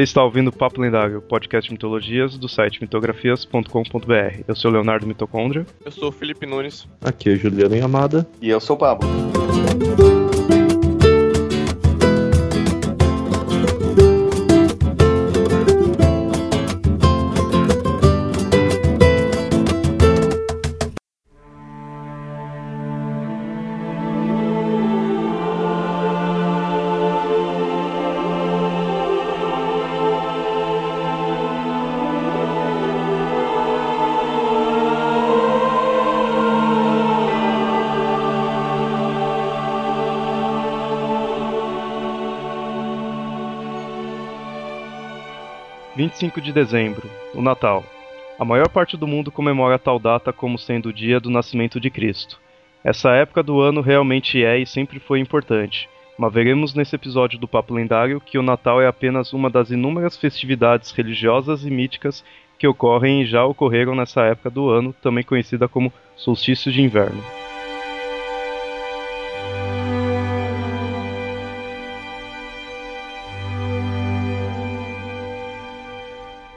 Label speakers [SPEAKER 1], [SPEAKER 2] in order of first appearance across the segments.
[SPEAKER 1] Você está ouvindo Papo Lendário, podcast de mitologias do site mitografias.com.br. Eu sou Leonardo Mitocôndria.
[SPEAKER 2] Eu sou o Felipe Nunes.
[SPEAKER 3] Aqui é Juliano Yamada.
[SPEAKER 4] E eu sou o Pablo.
[SPEAKER 1] 25 de dezembro, o Natal. A maior parte do mundo comemora tal data como sendo o dia do nascimento de Cristo. Essa época do ano realmente é e sempre foi importante, mas veremos nesse episódio do Papo Lendário que o Natal é apenas uma das inúmeras festividades religiosas e míticas que ocorrem e já ocorreram nessa época do ano, também conhecida como solstício de inverno.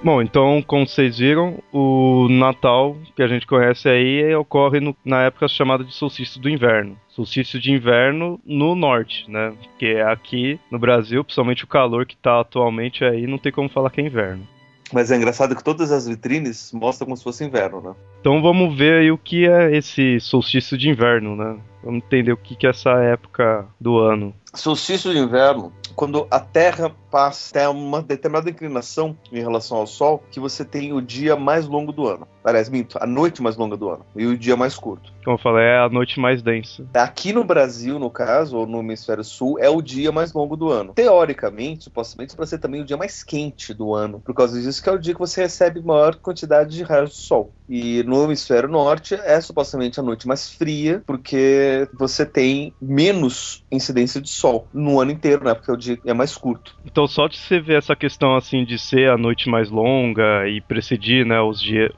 [SPEAKER 1] Bom, então, como vocês viram, o Natal que a gente conhece aí ocorre no, na época chamada de solstício do inverno. Solstício de inverno no norte, né? Que é aqui no Brasil, principalmente o calor que está atualmente aí, não tem como falar que é inverno.
[SPEAKER 4] Mas é engraçado que todas as vitrines mostram como se fosse inverno, né?
[SPEAKER 1] Então vamos ver aí o que é esse solstício de inverno, né? Vamos entender o que, que é essa época do ano.
[SPEAKER 4] Solstício de inverno, quando a Terra passa até uma determinada inclinação em relação ao Sol, que você tem o dia mais longo do ano. Aliás, minto, a noite mais longa do ano e o dia mais curto.
[SPEAKER 1] Como eu falei, é a noite mais densa.
[SPEAKER 4] Aqui no Brasil, no caso, ou no hemisfério sul, é o dia mais longo do ano. Teoricamente, supostamente, para ser também o dia mais quente do ano, por causa disso que é o dia que você recebe maior quantidade de raios do sol. E no hemisfério norte é supostamente a noite mais fria, porque você tem menos incidência de sol no ano inteiro, né? Porque o dia é mais curto.
[SPEAKER 1] Então, só de você ver essa questão assim de ser a noite mais longa e precedir, né, os dias,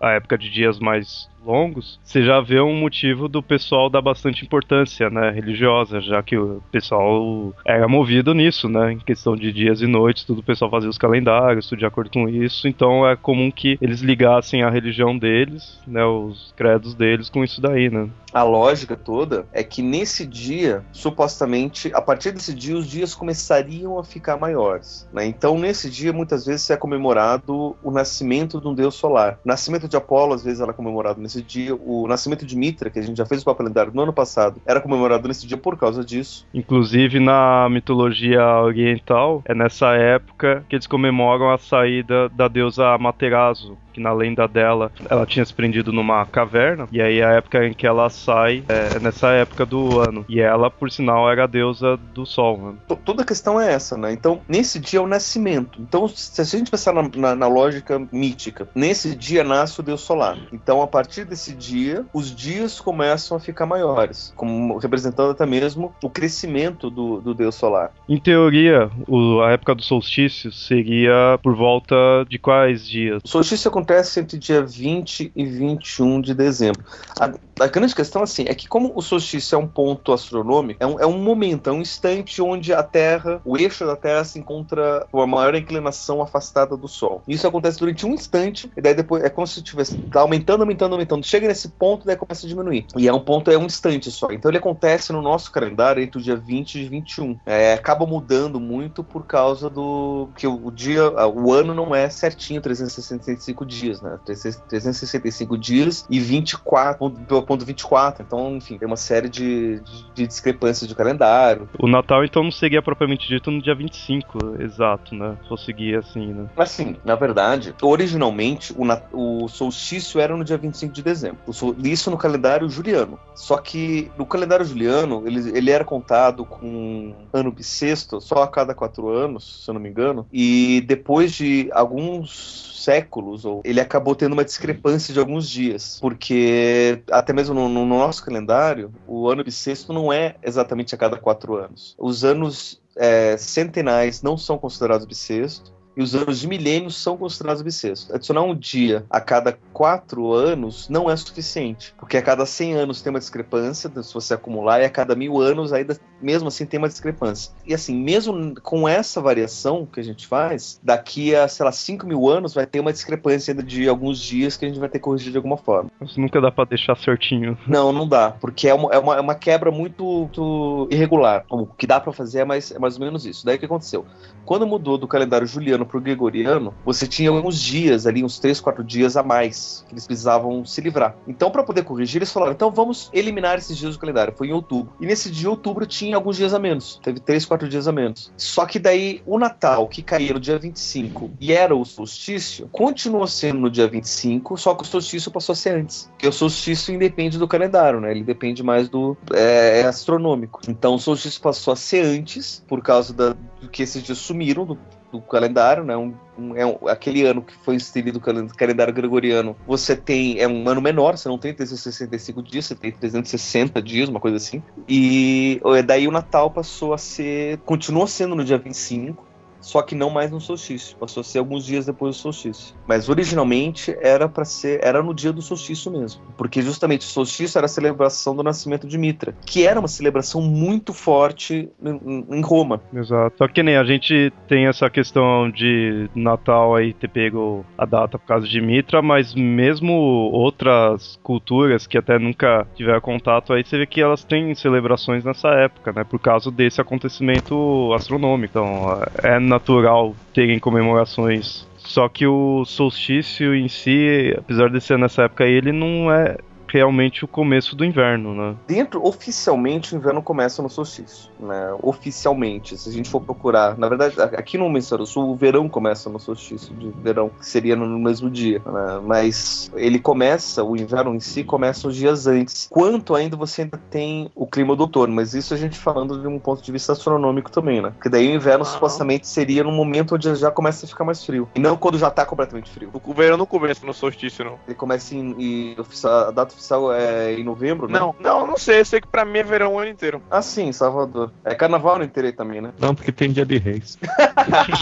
[SPEAKER 1] a época de dias mais longos, você já vê um motivo do pessoal dar bastante importância, né, religiosa, já que o pessoal era movido nisso, né, em questão de dias e noites, tudo o pessoal fazia os calendários, tudo de acordo com isso, então é comum que eles ligassem a religião deles, né, os credos deles com isso daí, né.
[SPEAKER 4] A lógica toda é que nesse dia, supostamente, a partir desse dia, os dias começariam a ficar maiores, né, então nesse dia, muitas vezes, é comemorado o nascimento de um deus solar. O nascimento de Apolo, às vezes, era comemorado nesse dia. O nascimento de Mitra, que a gente já fez o papel lendário no ano passado, era comemorado nesse dia por causa disso.
[SPEAKER 1] Inclusive na mitologia oriental, é nessa época que eles comemoram a saída da deusa Amaterasu, que na lenda dela ela tinha se prendido numa caverna, e aí a época em que ela sai é nessa época do ano. E ela, por sinal, era a deusa do sol. Né?
[SPEAKER 4] Toda a questão é essa, né? Então, nesse dia é o nascimento. Então, se a gente pensar na, na, na lógica mítica, nesse dia nasce o deus solar. Então, a partir desse dia, os dias começam a ficar maiores, como representando até mesmo o crescimento do, do deus solar.
[SPEAKER 1] Em teoria, o, a época do solstício seria por volta de quais dias?
[SPEAKER 4] O solstício acontece entre dia 20 e 21 de dezembro. A, a grande questão assim é que como o solstício é um ponto astronômico, é um, é um momento, é um instante onde a Terra, o eixo da Terra se encontra com a maior inclinação afastada do Sol. Isso acontece durante um instante e daí depois é como se estivesse tá aumentando, aumentando, aumentando. Chega nesse ponto, daí começa a diminuir. E é um ponto, é um instante só. Então ele acontece no nosso calendário entre o dia 20 e 21. É, acaba mudando muito por causa do que o dia, o ano não é certinho 365 dias, né? 365 dias e 24, ponto 24. Então, enfim, tem uma série de, de, de discrepâncias de calendário.
[SPEAKER 1] O Natal, então, não seria propriamente dito no dia 25, exato, né? Se fosse seguir assim, né?
[SPEAKER 4] Assim, na verdade, originalmente, o, o solstício era no dia 25 de dezembro. Isso no calendário juliano. Só que no calendário juliano, ele, ele era contado com ano bissexto só a cada quatro anos, se eu não me engano. E depois de alguns séculos, ou ele acabou tendo uma discrepância de alguns dias, porque até mesmo no, no nosso calendário, o ano bissexto não é exatamente a cada quatro anos. Os anos é, centenais não são considerados bissexto, e os anos de milênio são considerados bissextos. Adicionar um dia a cada quatro anos não é suficiente, porque a cada 100 anos tem uma discrepância, se você acumular, e a cada mil anos ainda, mesmo assim, tem uma discrepância. E assim, mesmo com essa variação que a gente faz, daqui a, sei lá, 5 mil anos vai ter uma discrepância ainda de alguns dias que a gente vai ter que corrigir de alguma forma.
[SPEAKER 1] Mas nunca dá para deixar certinho.
[SPEAKER 4] Não, não dá, porque é uma, é uma, é uma quebra muito, muito irregular. O que dá para fazer é mais, é mais ou menos isso. Daí o que aconteceu? Quando mudou do calendário juliano para o gregoriano, você tinha alguns dias ali, uns 3, 4 dias a mais, que eles precisavam se livrar. Então, para poder corrigir, eles falaram: então vamos eliminar esses dias do calendário. Foi em outubro. E nesse dia, outubro, tinha alguns dias a menos. Teve 3, 4 dias a menos. Só que daí, o Natal, que caía no dia 25 e era o solstício, continuou sendo no dia 25, só que o solstício passou a ser antes. Porque o solstício independe do calendário, né? Ele depende mais do. É, é astronômico. Então, o solstício passou a ser antes, por causa da, do que esses dias sumiram do, do calendário, né? Um, um, é um, aquele ano que foi inserido o calendário gregoriano, você tem é um ano menor, você não tem 365 dias, você tem 360 dias, uma coisa assim. E daí o Natal passou a ser, continuou sendo no dia 25, só que não mais no solstício, passou a ser alguns dias depois do solstício. Mas originalmente era para ser, era no dia do solstício mesmo, porque justamente o solstício era a celebração do nascimento de Mitra, que era uma celebração muito forte em, Roma.
[SPEAKER 1] Exato. Só que nem a gente tem essa questão de Natal aí ter pego a data por causa de Mitra, mas mesmo outras culturas que até nunca tiveram contato aí, você vê que elas têm celebrações nessa época, né? Por causa desse acontecimento astronômico. Então, é natural terem comemorações. Só que o solstício em si, apesar de ser nessa época, ele não é realmente o começo do inverno, né?
[SPEAKER 4] Dentro, oficialmente, o inverno começa no solstício, né? Oficialmente, se a gente for procurar. Na verdade, aqui no Hemisfério Sul, o verão começa no solstício de verão, que seria no mesmo dia, né? Mas ele começa, o inverno em si começa uns dias antes. Quanto ainda você ainda tem o clima do outono, mas isso a gente falando de um ponto de vista astronômico também, né? Porque daí o inverno supostamente seria no momento onde já começa a ficar mais frio. E não quando já tá completamente frio.
[SPEAKER 2] O verão não começa no solstício, não.
[SPEAKER 4] Ele começa em, em a data oficial é em novembro, né?
[SPEAKER 2] Não, não, não sei. Eu sei que pra mim é verão o ano inteiro.
[SPEAKER 4] Ah, sim, Salvador. É carnaval o ano inteiro aí também, né?
[SPEAKER 3] Não, porque tem dia de reis.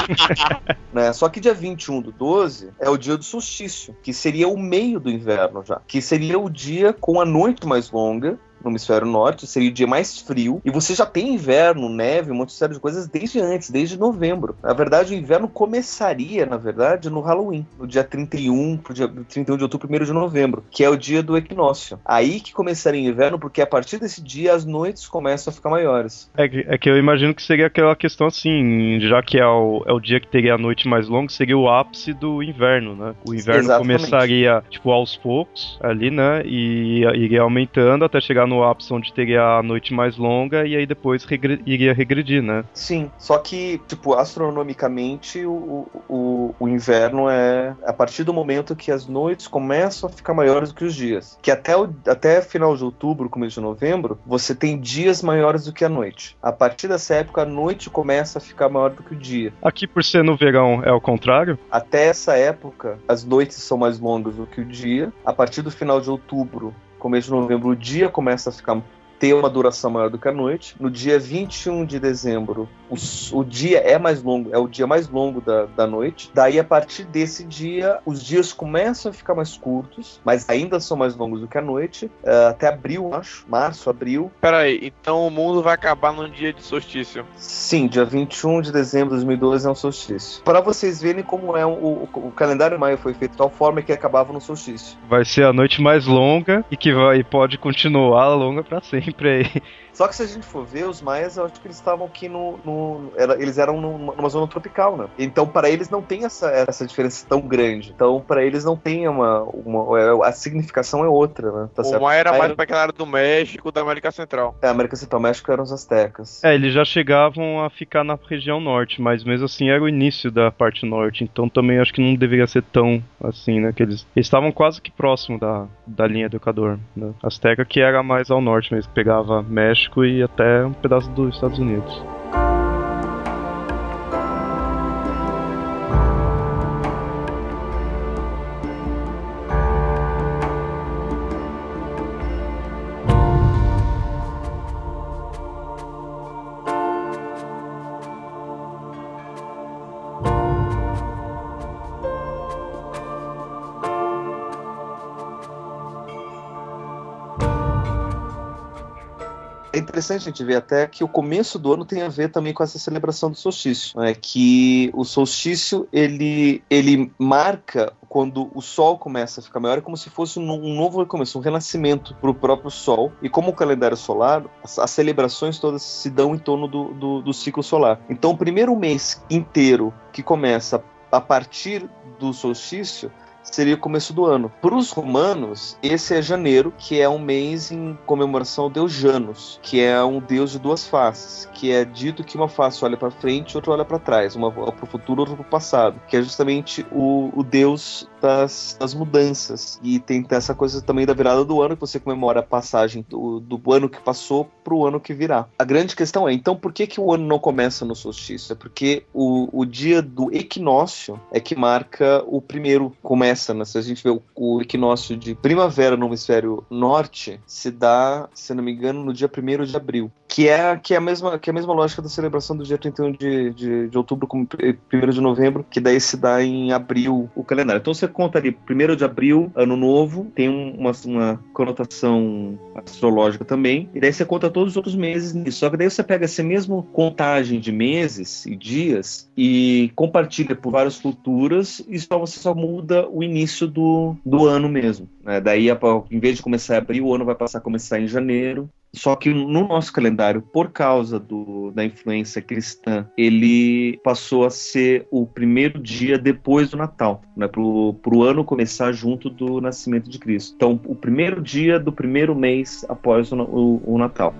[SPEAKER 4] né? Só que dia 21 do 12 é o dia do solstício, que seria o meio do inverno já. Que seria o dia com a noite mais longa no hemisfério norte, seria o dia mais frio, e você já tem inverno, neve, um monte de coisas desde antes, desde novembro. Na verdade, o inverno começaria, na verdade, no Halloween, no dia 31, pro dia 31 de outubro, 1 de novembro, que é o dia do equinócio. Aí que começaria o inverno, porque a partir desse dia as noites começam a ficar maiores.
[SPEAKER 1] É que, é que eu imagino que seria aquela questão assim, já que é o, é o dia que teria a noite mais longa, seria o ápice do inverno, né? O inverno Exatamente. começaria, tipo, aos poucos, ali, né? E iria aumentando até chegar no ápice onde teria a noite mais longa e aí depois regre iria regredir, né?
[SPEAKER 4] Sim, só que, tipo, astronomicamente o, o, o inverno é a partir do momento que as noites começam a ficar maiores do que os dias. Que até, o, até final de outubro, começo de novembro, você tem dias maiores do que a noite. A partir dessa época, a noite começa a ficar maior do que o dia.
[SPEAKER 1] Aqui, por ser no verão, é o contrário?
[SPEAKER 4] Até essa época, as noites são mais longas do que o dia. A partir do final de outubro, começo de novembro, o dia começa a ficar ter uma duração maior do que a noite. No dia 21 de dezembro, o, o dia é mais longo, é o dia mais longo da, da noite. Daí, a partir desse dia, os dias começam a ficar mais curtos, mas ainda são mais longos do que a noite. Uh, até abril, acho. Março, abril.
[SPEAKER 2] Peraí, então o mundo vai acabar num dia de solstício?
[SPEAKER 4] Sim, dia 21 de dezembro de 2012 é um solstício. Para vocês verem como é o, o, o calendário maio foi feito de tal forma que acabava no solstício.
[SPEAKER 1] Vai ser a noite mais longa e que vai, pode continuar longa para sempre sempre aí.
[SPEAKER 4] Só que se a gente for ver, os maias, eu acho que eles estavam aqui no. no era, eles eram numa, numa, zona tropical, né? Então, para eles não tem essa, essa diferença tão grande. Então, para eles não tem uma, uma. É, a significação é outra, né?
[SPEAKER 2] Tá o maia era mais para aquela área do México, da América Central.
[SPEAKER 4] É, América Central, México eram os astecas.
[SPEAKER 1] É, eles já chegavam a ficar na região norte, mas mesmo assim era o início da parte norte. Então, também acho que não deveria ser tão assim, né? Que eles, eles estavam quase que próximo da, da linha do Equador. Né? Azteca que era mais ao norte mesmo, pegava México e até um pedaço dos Estados Unidos.
[SPEAKER 4] Interessante a gente ver até que o começo do ano tem a ver também com essa celebração do solstício, né? que o solstício ele, ele marca quando o Sol começa a ficar maior, é como se fosse um, novo recomeço, um renascimento para o próprio Sol. E como o calendário solar, as, as celebrações todas se dão em torno do, do, do ciclo solar. Então, o primeiro mês inteiro que começa a partir do solstício seria o começo do ano. Para os romanos, esse é janeiro, que é um mês em comemoração ao deus Janus, que é um deus de duas faces, que é dito que uma face olha para frente e outra olha para trás, uma para o futuro, outra para o passado, que é justamente o, o deus das, das, mudanças. E tem essa coisa também da virada do ano, que você comemora a passagem do, do ano que passou para o ano que virá. A grande questão é, então, por que, que o ano não começa no solstício? É porque o, o dia do equinócio é que marca o primeiro, começa? Se a gente vê o, o, equinócio de primavera no hemisfério norte, se dá, se não me engano, no dia 1 de abril. Que é, que, é a mesma, que é a mesma lógica da celebração do dia 31 de, de, de outubro como 1 de novembro, que daí se dá em abril o calendário. Então você conta ali, 1 de abril, ano novo, tem uma, uma conotação astrológica também, e daí você conta todos os outros meses nisso. Só que daí você pega essa mesma contagem de meses e dias e compartilha por várias culturas e só você só muda o início do, do ano mesmo. Né? Daí, em vez de começar em abril, o ano vai passar a começar em janeiro. Só que no nosso calendário, por causa do, da influência cristã, ele passou a ser o primeiro dia depois do Natal, né, para o ano começar junto do nascimento de Cristo. Então, o primeiro dia do primeiro mês após o, o, o Natal.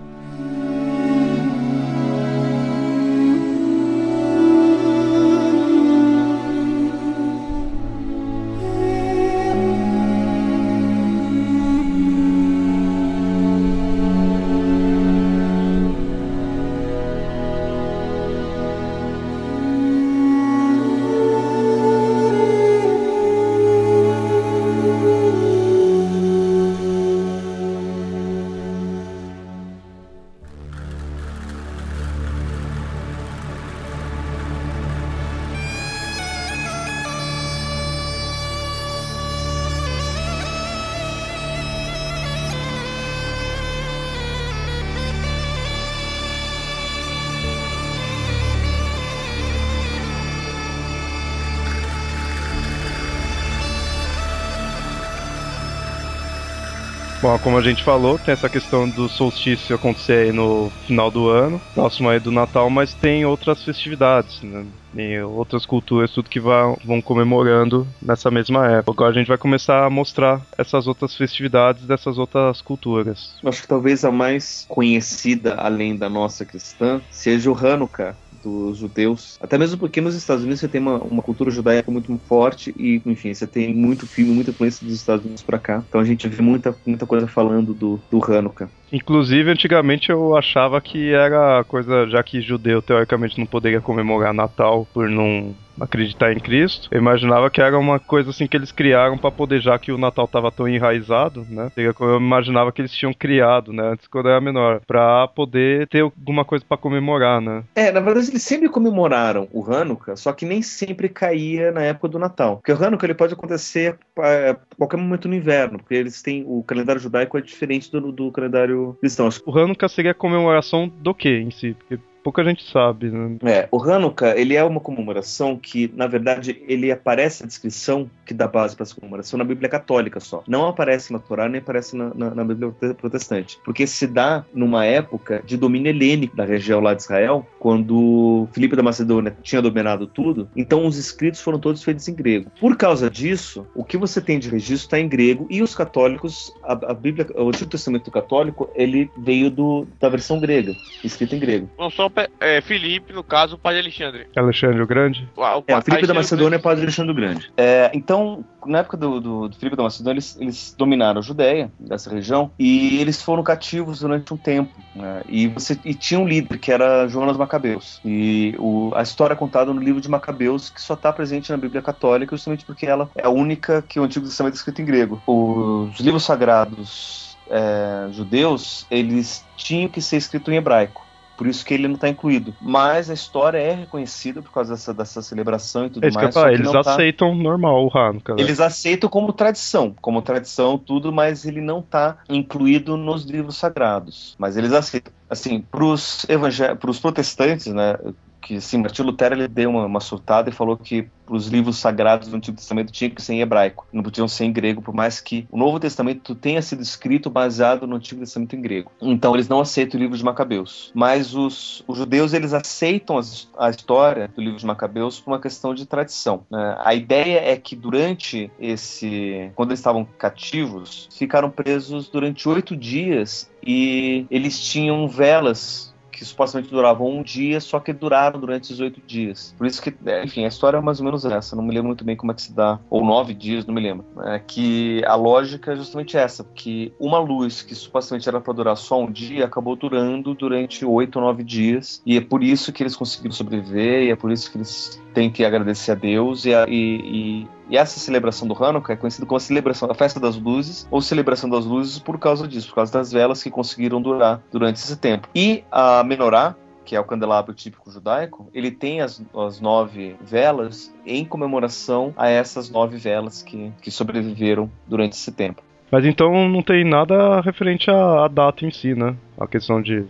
[SPEAKER 1] Bom, como a gente falou, tem essa questão do solstício acontecer aí no final do ano, próximo aí do Natal, mas tem outras festividades, né? E outras culturas, tudo que vão, vão comemorando nessa mesma época. Agora a gente vai começar a mostrar essas outras festividades dessas outras culturas.
[SPEAKER 4] Acho que talvez a mais conhecida, além da nossa cristã, seja o Hanukkah, dos judeus. Até mesmo porque nos Estados Unidos você tem uma, uma cultura judaica muito forte e, enfim, você tem muito filme, muita influência dos Estados Unidos para cá. Então a gente vê muita, muita coisa falando do, do Hanukkah.
[SPEAKER 1] Inclusive, antigamente eu achava que era coisa, já que judeu teoricamente não poderia comemorar Natal por não acreditar em Cristo. Eu imaginava que era uma coisa assim que eles criaram para poder, já que o Natal estava tão enraizado, né? Eu imaginava que eles tinham criado, né? Antes quando eu era menor, para poder ter alguma coisa para comemorar, né?
[SPEAKER 4] É, na verdade eles sempre comemoraram o Hanukkah, só que nem sempre caía na época do Natal. Porque o Hanukkah ele pode acontecer a qualquer momento no inverno, porque eles têm o calendário judaico é diferente do, do calendário cristão.
[SPEAKER 1] O Hanukkah seria a comemoração do que em si? Porque pouca gente sabe, né?
[SPEAKER 4] É, o Hanukkah, ele é uma comemoração que, na verdade, ele aparece a descrição que dá base para essa comemoração na Bíblia Católica só. Não aparece na Torá, nem aparece na, na, na, Bíblia Protestante. Porque se dá numa época de domínio helênico da região lá de Israel, quando Filipe da Macedônia tinha dominado tudo, então os escritos foram todos feitos em grego. Por causa disso, o que você tem de registro está em grego e os católicos, a, a Bíblia, o Antigo Testamento católico, ele veio do, da versão grega, escrito em grego.
[SPEAKER 2] Não só é, Felipe, no caso, o pai de Alexandre.
[SPEAKER 1] Alexandre o Grande?
[SPEAKER 4] O, o, é, o Felipe da Macedônia é o pai de Alexandre o Grande. É, então, na época do, do, do Filipe da Macedônia, eles, eles, dominaram a Judéia, dessa região, e eles foram cativos durante um tempo. Né? E, você, e tinha um líder, que era Jonas Macabeus. E o, a história é contada no livro de Macabeus, que só está presente na Bíblia Católica, justamente porque ela é a única que o Antigo Testamento é escrito em grego. Os livros sagrados é, judeus, eles tinham que ser escritos em hebraico. Por isso que ele não está incluído. Mas a história é reconhecida por causa dessa, dessa celebração e tudo
[SPEAKER 1] É que eu
[SPEAKER 4] mais.
[SPEAKER 1] falar, eles
[SPEAKER 4] tá-
[SPEAKER 1] aceitam normal o Hanukkah. né?
[SPEAKER 4] Eles aceitam como tradição, como tradição tudo, mas ele não está incluído nos livros sagrados. Mas eles aceitam. Assim, para os protestantes, né, que assim, Martinho Lutero ele deu uma, uma surtada e falou que os livros sagrados do Antigo Testamento tinham que ser em hebraico, não podiam ser em grego, por mais que o Novo Testamento tenha sido escrito baseado no Antigo Testamento em grego. Então eles não aceitam o livro de Macabeus. Mas os, os judeus eles aceitam as, a história do livro de Macabeus por uma questão de tradição. né? A ideia é que durante esse, quando eles estavam cativos, ficaram presos durante oito dias e eles tinham velas que supostamente duravam um dia, só que duraram durante esses oito dias. Por isso que, é, enfim, a história é mais ou menos essa. Não me lembro muito bem como é que se dá. Ou nove dias, não me lembro. É que a lógica é justamente essa, que uma luz que supostamente era para durar só um dia, acabou durando durante oito ou nove dias. E é por isso que eles conseguiram sobreviver, e é por isso que eles têm que agradecer a Deus. E, a, e, e, e essa celebração do Hanukkah é conhecida como a celebração da Festa das Luzes, ou celebração das luzes por causa disso, por causa das velas que conseguiram durar durante esse tempo. E a menorá, que é o candelabro típico judaico, ele tem as, as nove velas em comemoração a essas nove velas que, que sobreviveram durante esse tempo.
[SPEAKER 1] Mas então não tem nada referente à, data em si, né? A questão de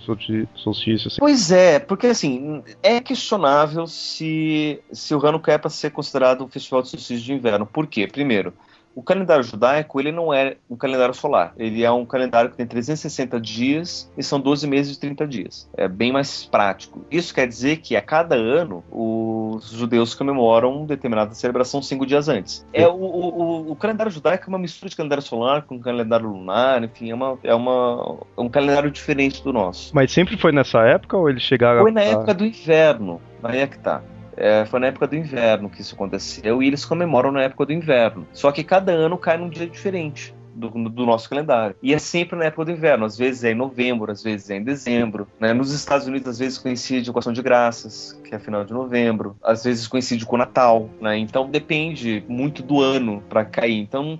[SPEAKER 1] solstício. Assim.
[SPEAKER 4] Pois é, porque assim, é questionável se, se o Hanukkah é para ser considerado um festival de solstício de inverno. Por quê? Primeiro, o calendário judaico ele não é um calendário solar. Ele é um calendário que tem 360 dias e são 12 meses de 30 dias. É bem mais prático. Isso quer dizer que a cada ano os judeus comemoram determinada celebração cinco dias antes. É o, o, o- o calendário judaico é uma mistura de calendário solar com calendário lunar, enfim, é, uma, é, uma, é um calendário diferente do nosso.
[SPEAKER 1] Mas sempre foi nessa época ou eles chegaram
[SPEAKER 4] Foi na
[SPEAKER 1] a...
[SPEAKER 4] época do inverno. Aí é que tá. É, foi na época do inverno que isso aconteceu e eles comemoram na época do inverno. Só que cada ano cai num dia diferente. Do, do nosso calendário. E é sempre na época do inverno. Às vezes é em novembro, às vezes é em dezembro. né? Nos Estados Unidos, às vezes coincide com a Ação de Graças, que é final de novembro. Às vezes coincide com o Natal. Né? Então depende muito do ano para cair. Então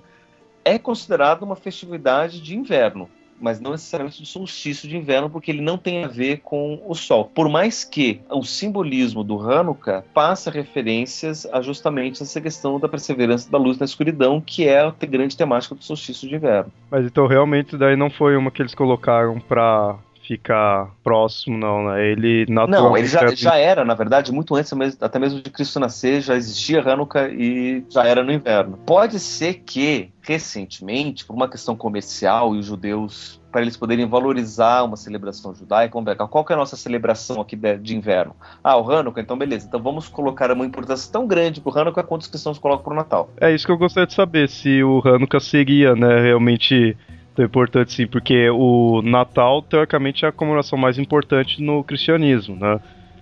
[SPEAKER 4] é considerado uma festividade de inverno mas não necessariamente de solstício de inverno, porque ele não tem a ver com o Sol. Por mais que o simbolismo do Hanukkah passa referências a justamente essa questão da perseverança da luz na escuridão, que é a grande temática do solstício de inverno.
[SPEAKER 1] Mas então realmente daí não foi uma que eles colocaram pra ficar próximo, não, né? Ele naturalmente...
[SPEAKER 4] Não, ele já, já era, na verdade, muito antes até mesmo de Cristo nascer, já existia Hanukkah e já era no inverno. Pode ser que, recentemente, por uma questão comercial e os judeus, para eles poderem valorizar uma celebração judaica, vamos ver, qual que é a nossa celebração aqui de, de inverno? Ah, o Hanukkah, então beleza, então vamos colocar uma importância tão grande pro Hanukkah quanto os cristãos colocam pro Natal.
[SPEAKER 1] É isso que eu gostaria de saber, se o Hanukkah seria, né, realmente tão importante sim, porque o Natal, teoricamente, é a comemoração mais importante no cristianismo, né?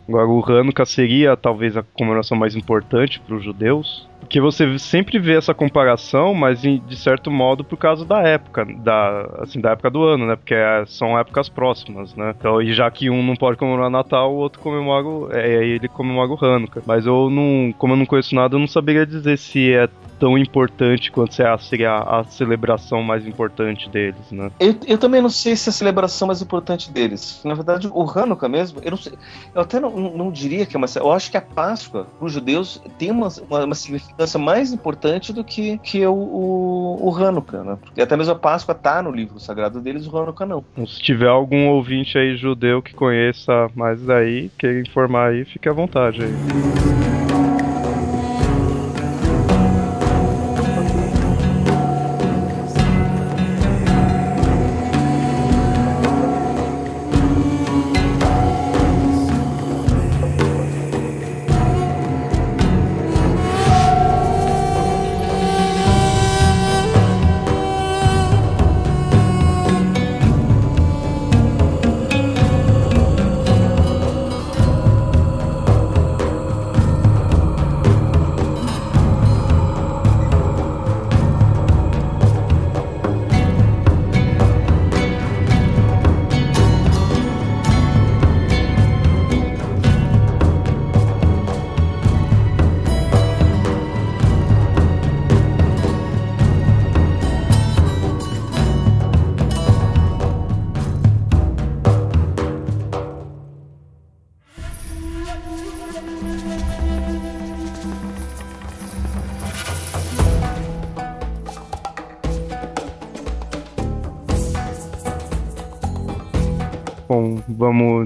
[SPEAKER 1] Agora, o Hanukkah seria talvez a comemoração mais importante para os judeus, porque você sempre vê essa comparação, mas de certo modo por causa da época, da, assim, da época do ano, né? Porque é- são épocas próximas, né? Então, e já que um não pode comemorar Natal, o outro comemora, o- é, ele comemora o Hanukkah. Mas eu não, como eu não conheço nada, eu não saberia dizer se é tão importante quanto é- seria a, a celebração mais importante deles, né?
[SPEAKER 4] Eu, eu também não sei se é a celebração mais importante deles. Na verdade, o Hanukkah mesmo, eu não sei. Eu até não, não- diria que é uma. Eu acho que a Páscoa, os judeus, tem uma, uma, uma significância mais importante do que, que o, o, o Hanukkah, né? Porque até mesmo a Páscoa tá no livro sagrado deles, o Hanukkah não.
[SPEAKER 1] Então, se tiver algum ouvinte aí judeu que conheça mais daí, queira informar aí, fique à vontade aí.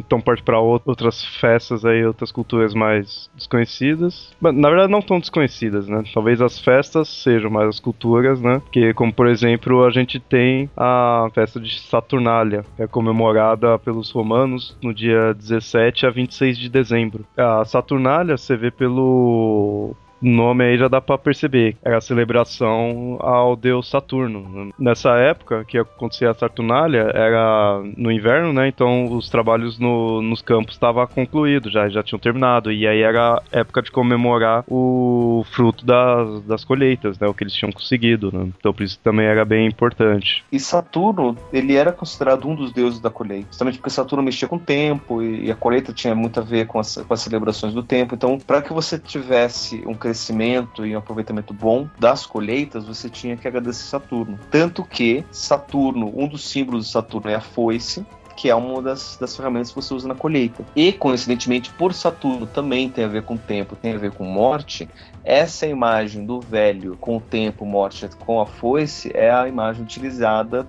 [SPEAKER 1] Então partir para outras festas aí, outras culturas mais desconhecidas. Na verdade, não tão desconhecidas, né? Talvez as festas sejam mais as culturas, né? Que, como por exemplo, a gente tem a festa de Saturnália, que é comemorada pelos romanos no dia 17 a 26 de dezembro. A Saturnália você vê pelo nome aí já dá para perceber. Era a celebração ao deus Saturno. Nessa época que acontecia a Saturnália, era no inverno, né? Então os trabalhos no, nos campos estavam concluídos, já, já tinham terminado. E aí era época de comemorar o fruto das, das colheitas, né? O que eles tinham conseguido, né? Então por isso também era bem importante.
[SPEAKER 4] E Saturno, ele era considerado um dos deuses da colheita. Justamente porque Saturno mexia com o tempo e a colheita tinha muito a ver com as, com as celebrações do tempo. Então, para que você tivesse um crescimento e um aproveitamento bom das colheitas, você tinha que agradecer Saturno. Tanto que Saturno, um dos símbolos de Saturno é a foice, que é uma das, das ferramentas que você usa na colheita. E, coincidentemente, por Saturno também tem a ver com tempo, tem a ver com morte, essa imagem do velho com o tempo, morte com a foice, é a imagem utilizada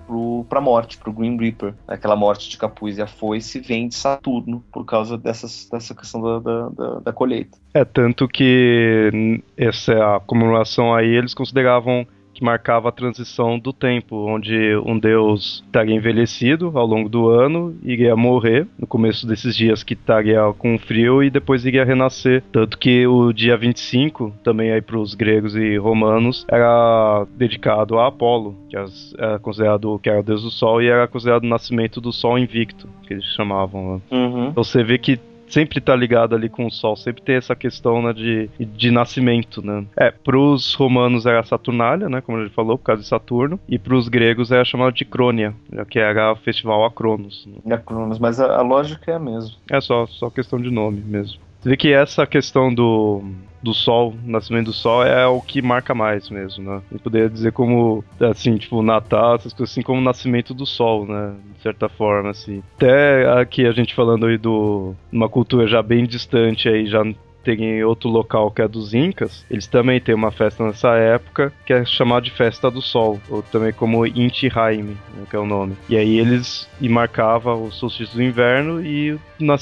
[SPEAKER 4] para a morte, para o Green Reaper. Aquela morte de capuz e a foice vem de Saturno, por causa dessas, dessa questão da, da, da colheita.
[SPEAKER 1] É, tanto que essa comemoração aí eles consideravam que marcava a transição do tempo, onde um deus estaria envelhecido ao longo do ano, iria morrer no começo desses dias que estaria com frio e depois iria renascer. Tanto que o dia 25, também aí para os gregos e romanos, era dedicado a Apolo, que era considerado que era o deus do sol e era considerado o nascimento do sol invicto, que eles chamavam. Né? Uhum. Então você vê que sempre tá ligado ali com o Sol, sempre tem essa questão né, de, de nascimento, né? É, pros romanos era Saturnália, né, como a gente falou, por causa de Saturno, e pros gregos era chamado de Crônia, que era o festival Acronos.
[SPEAKER 4] Né? Acronos, mas a, a lógica é a mesma.
[SPEAKER 1] É só, só questão de nome mesmo. Você que essa questão do, do sol, nascimento do sol, é o que marca mais mesmo, né? E poderia dizer como, assim, tipo, Natal, essas coisas assim, como o nascimento do sol, né? De certa forma, assim. Até aqui a gente falando aí do uma cultura já bem distante aí, já tem outro local que é dos Incas, eles também têm uma festa nessa época que é chamada de Festa do Sol, ou também como Inti Raimi, né, que é o nome. E aí eles e marcava o solstício do inverno e,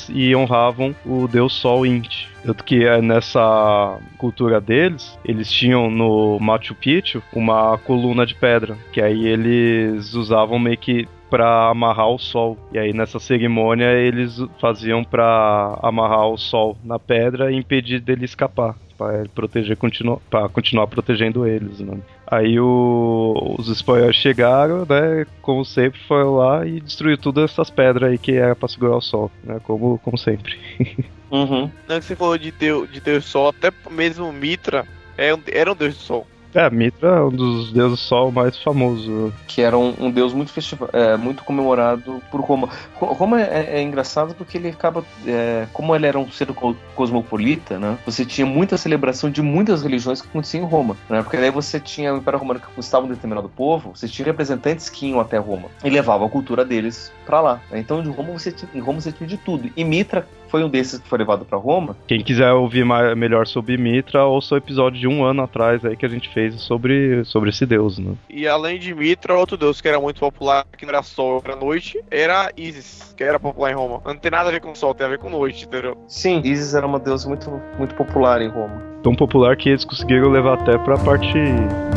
[SPEAKER 1] e honravam o deus Sol Inti. Tanto que é nessa cultura deles, eles tinham no Machu Picchu uma coluna de pedra, que aí eles usavam meio que para amarrar o sol. E aí nessa cerimônia eles faziam para amarrar o sol na pedra e impedir dele escapar para proteger continu para continuar protegendo eles, né? Aí o, os espanhóis chegaram, né? Como sempre, foram lá e destruiu todas essas pedras aí que era para segurar o sol, né? Como, como sempre.
[SPEAKER 2] Uhum. Não, que você falou de Deus, de Deus Sol, até mesmo Mitra é era um Deus do Sol.
[SPEAKER 1] É, Mitra é um dos deuses do sol mais famosos.
[SPEAKER 4] Que era um, um deus muito, é, muito comemorado por Roma. Roma é, é engraçado porque ele acaba. É, como ele era um ser cosmopolita, né? Você tinha muita celebração de muitas religiões que aconteciam em Roma. Né? Porque daí você tinha o Império Romano que conquistava um determinado povo, você tinha representantes que iam até Roma e levavam a cultura deles para lá. Então, de Roma você tinha, em Roma você tinha de tudo. E Mitra foi um desses que foi levado para Roma.
[SPEAKER 1] Quem quiser ouvir mais, melhor sobre Mitra, ouça o episódio de um ano atrás aí que a gente fez sobre, sobre esse deus, né?
[SPEAKER 2] E além de Mitra, outro deus que era muito popular, que não era sol, era noite, era Isis, que era popular em Roma. Não tem nada a ver com sol, tem a ver com noite, entendeu?
[SPEAKER 4] Sim, Isis era uma deusa muito, muito popular em Roma.
[SPEAKER 1] Tão popular que eles conseguiram levar até pra parte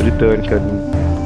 [SPEAKER 1] britânica ali.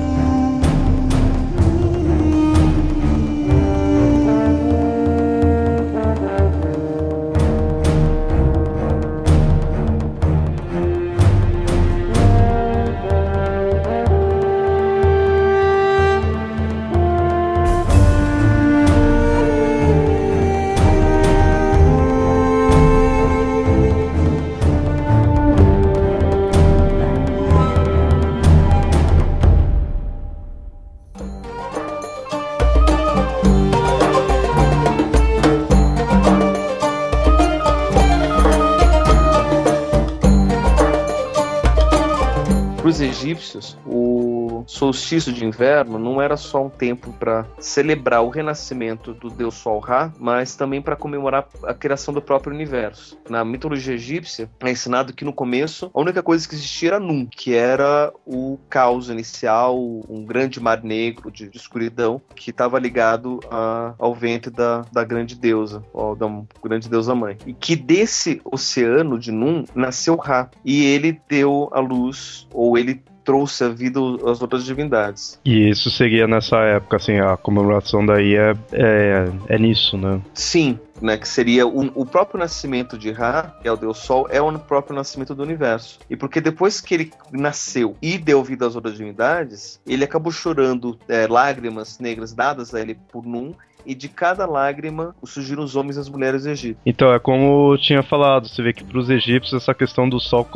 [SPEAKER 4] Solstício de inverno não era só um tempo para celebrar o renascimento do deus Sol Ra, mas também para comemorar a criação do próprio universo. Na mitologia egípcia é ensinado que no começo a única coisa que existia era Num, que era o caos inicial, um grande mar negro de, de escuridão que estava ligado a, ao ventre da, da grande deusa, ou da grande deusa mãe. E que desse oceano de Num nasceu Ra e ele deu a luz ou ele trouxe a vida às outras divindades.
[SPEAKER 1] E isso seria nessa época, assim, a comemoração daí é, é, é nisso, né?
[SPEAKER 4] Sim, né, que seria o, o, próprio nascimento de Ra, que é o Deus Sol, é o próprio nascimento do universo. E porque depois que ele nasceu e deu vida às outras divindades, ele acabou chorando é, lágrimas negras dadas a ele por Num, e de cada lágrima surgiram os homens e as mulheres do Egito.
[SPEAKER 1] Então, é como eu tinha falado, você vê que para os egípcios essa questão do sol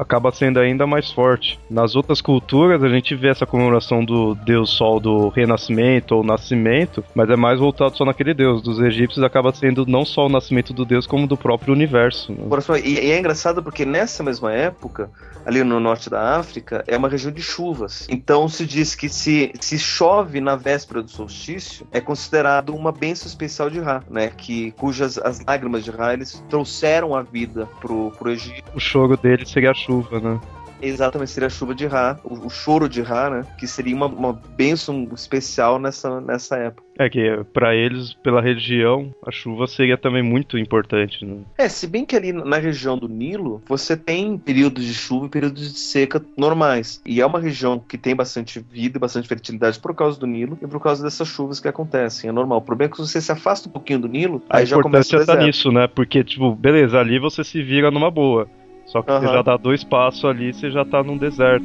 [SPEAKER 1] acaba sendo ainda mais forte. Nas outras culturas, a gente vê essa comemoração do deus sol do renascimento ou nascimento, mas é mais voltado só naquele deus. Dos egípcios acaba sendo não só o nascimento do deus, como do próprio universo. Né?
[SPEAKER 4] E é engraçado porque nessa mesma época, ali no norte da África, é uma região de chuvas. Então se diz que se, se chove na véspera do solstício, é considerado uma bênção especial de Ra, né? Que, cujas as lágrimas de Ra, eles trouxeram a vida pro, pro Egito.
[SPEAKER 1] O choro dele seria a chuva chuva, né?
[SPEAKER 4] Exatamente, seria a chuva de Ra, o, o choro de Ra, né? Que seria uma, uma bênção especial nessa, nessa época.
[SPEAKER 1] É que para eles, pela região, a chuva seria também muito importante, né?
[SPEAKER 4] É, se bem que ali na região do Nilo, você tem períodos de chuva e períodos de seca normais. E é uma região que tem bastante vida e bastante fertilidade por causa do Nilo e por causa dessas chuvas que acontecem. É normal. O problema é que você se afasta um pouquinho do Nilo, a aí já começa a
[SPEAKER 1] tá nisso, né? Porque, tipo, beleza, ali você se vira numa boa. Só que uhum. você já dá dois passos ali, você já tá num deserto.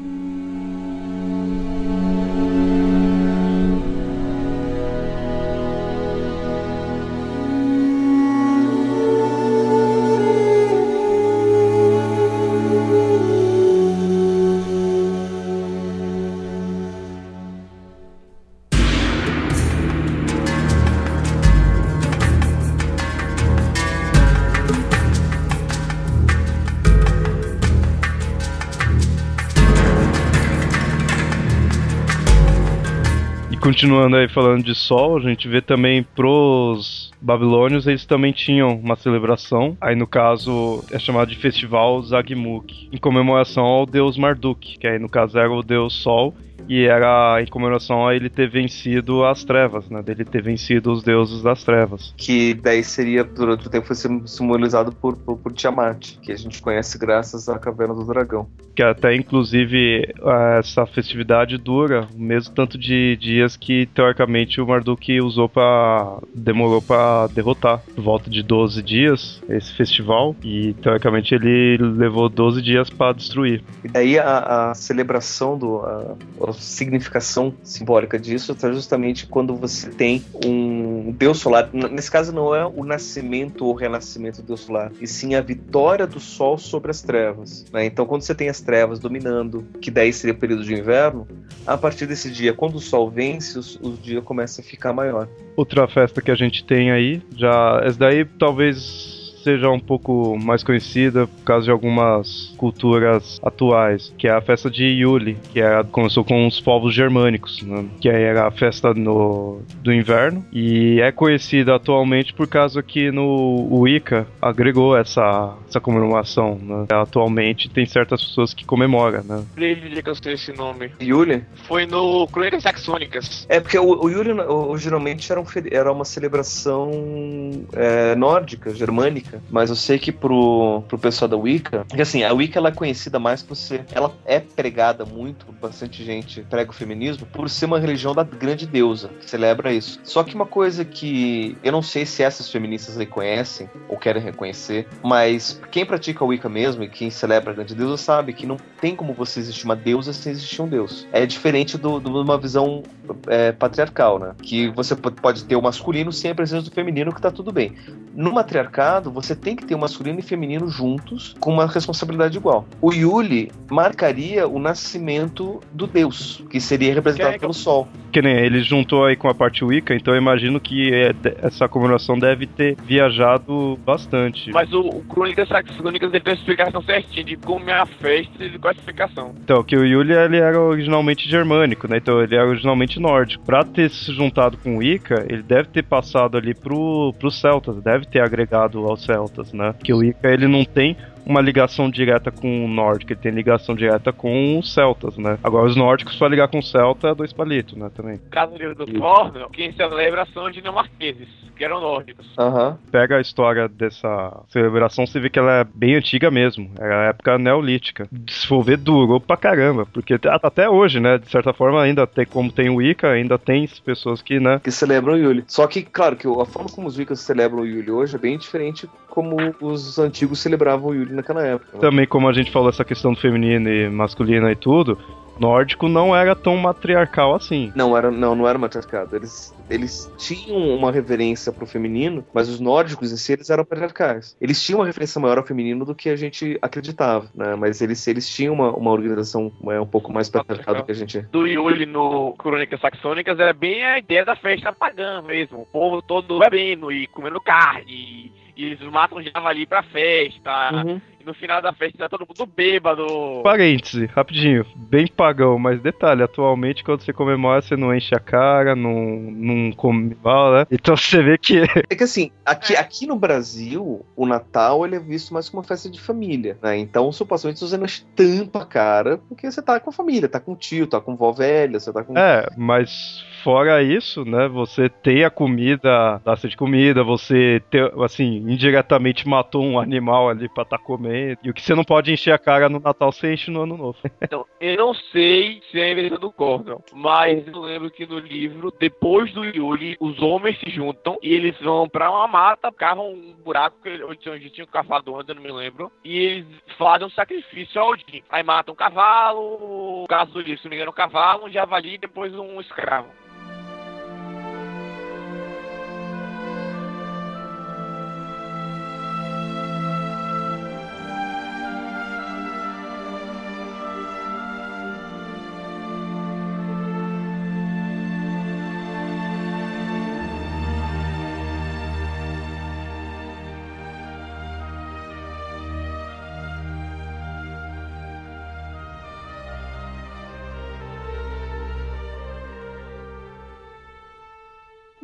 [SPEAKER 1] Continuando aí falando de sol, a gente vê também pros babilônios, eles também tinham uma celebração. Aí no caso é chamado de Festival Zagmuk, em comemoração ao deus Marduk, que aí no caso era o deus Sol e era em comemoração a ele ter vencido as trevas, né? Dele ter vencido os deuses das trevas.
[SPEAKER 4] Que daí seria, durante o tempo, foi simbolizado por, por, por Tiamat, que a gente conhece graças à Caverna do Dragão.
[SPEAKER 1] Que até, inclusive, essa festividade dura o mesmo tanto de dias que, teoricamente, o Marduk usou para demorou para derrotar. Volta de 12 dias, esse festival, e, teoricamente, ele levou 12 dias para destruir.
[SPEAKER 4] E daí a, a celebração do... A, significação simbólica disso está justamente quando você tem um Deus solar. Nesse caso, não é o nascimento ou renascimento do Deus solar, e sim a vitória do Sol sobre as trevas. Né? Então, quando você tem as trevas dominando, que daí seria o período de inverno, a partir desse dia, quando o Sol vence, o, o dia começa a ficar maior.
[SPEAKER 1] Outra festa que a gente tem aí, já. Essa daí talvez seja um pouco mais conhecida por causa de algumas culturas atuais, que é a festa de Yule, que é, começou com os povos germânicos, né? que era a festa no, do inverno, e é conhecida atualmente por causa que no Wicca agregou essa, essa comemoração. Né? Atualmente tem certas pessoas que comemoram. Né?
[SPEAKER 2] Que eu sei esse nome.
[SPEAKER 4] Yule?
[SPEAKER 2] Foi no Crônicas Saxônicas.
[SPEAKER 4] É porque o, o Yule o, geralmente era, um, era uma celebração é, nórdica, germânica, Wicca, mas eu sei que pro, pro pessoal da Wicca, que assim, a Wicca ela é conhecida mais por ser, ela é pregada muito, bastante gente prega o feminismo, por ser uma religião da grande deusa, que celebra isso. Só que uma coisa que eu não sei se essas feministas reconhecem ou querem reconhecer, mas quem pratica a Wicca mesmo e quem celebra a grande deusa sabe que não tem como você existir uma deusa sem existir um deus. É diferente de uma visão é, patriarcal, né? Que você pode ter o masculino sem a presença do feminino, que tá tudo bem. No matriarcado, você você tem que ter o masculino e feminino juntos com uma responsabilidade igual. O Yuli marcaria o nascimento do deus, que seria representado que é, pelo Sol.
[SPEAKER 1] que nem ele juntou aí com a parte Wicca, então eu imagino que é, essa comemoração deve ter viajado bastante.
[SPEAKER 2] Mas o, o Crônicas Saxônicas ele tem uma explicação certinha de como é a festa e qual a explicação.
[SPEAKER 1] Então, que o Yuli ele era originalmente germânico, né? Então ele era originalmente nórdico. Pra ter se juntado com o Wicca, ele deve ter passado ali pro, pros celtas, deve ter agregado aos celtas, né? Porque o Wicca ele não tem uma ligação direta com o nórdico, ele tem ligação direta com os celtas, né? Agora os nórdicos só ligar com o celta é dois palitos, né, também.
[SPEAKER 2] Caso do Forno, quem celebra são os dinamarqueses, que eram nórdicos.
[SPEAKER 4] Aham.
[SPEAKER 1] Pega a história dessa celebração, você vê que ela é bem antiga mesmo. Era a época neolítica. Se for ver, durou pra caramba. Porque até hoje, né? De certa forma, ainda tem, como tem o Wicca, ainda tem pessoas que, né?
[SPEAKER 4] Que celebram o Yuli. Só que, claro, que a forma como os Wiccas celebram o Yuli hoje é bem diferente como os antigos celebravam o Yuli naquela época. né?
[SPEAKER 1] Também, como a gente falou, essa questão do feminino e masculino e tudo, nórdico não era tão matriarcal assim.
[SPEAKER 4] Não, era, não, não era matriarcado. Eles, eles tinham uma reverência pro feminino, mas os nórdicos em si eles eram patriarcais. Eles tinham uma referência maior ao feminino do que a gente acreditava, né? Mas eles, eles tinham uma, uma organização é, um pouco mais patriarcal do que a gente.
[SPEAKER 2] Do Yuli no Crônicas Saxônicas era bem a ideia da festa pagã mesmo. O povo todo bebendo e comendo carne. E, eles matam javali pra festa.
[SPEAKER 4] Uhum.
[SPEAKER 2] E no final da festa tá todo mundo bêbado.
[SPEAKER 1] Parêntese, rapidinho, bem pagão, mas detalhe, atualmente quando você comemora, você não enche a cara, não, não come mal, né? Então você vê que
[SPEAKER 4] É que assim, aqui, aqui no Brasil, o Natal ele é visto mais como uma festa de família, né? Então, supostamente, você não enche tanto a cara, porque você tá com a família, tá com o tio, tá com vó velha, você tá com.
[SPEAKER 1] É, mas fora isso, né, você tem a comida, taça de comida, você ter, assim, indiretamente matou um animal ali pra tá comendo. E o que você não pode encher a cara no Natal, você enche no Ano Novo.
[SPEAKER 2] Então, eu não sei se é a invenção do Gordon, mas eu lembro que no livro, depois do Yuli, os homens se juntam e eles vão pra uma mata, cavam um buraco que- onde onde tinham cavado antes, eu não me lembro, e eles fazem um sacrifício ao Odin. Aí matam um cavalo, caso livro, se não me engano, um cavalo, um javali e depois um escravo.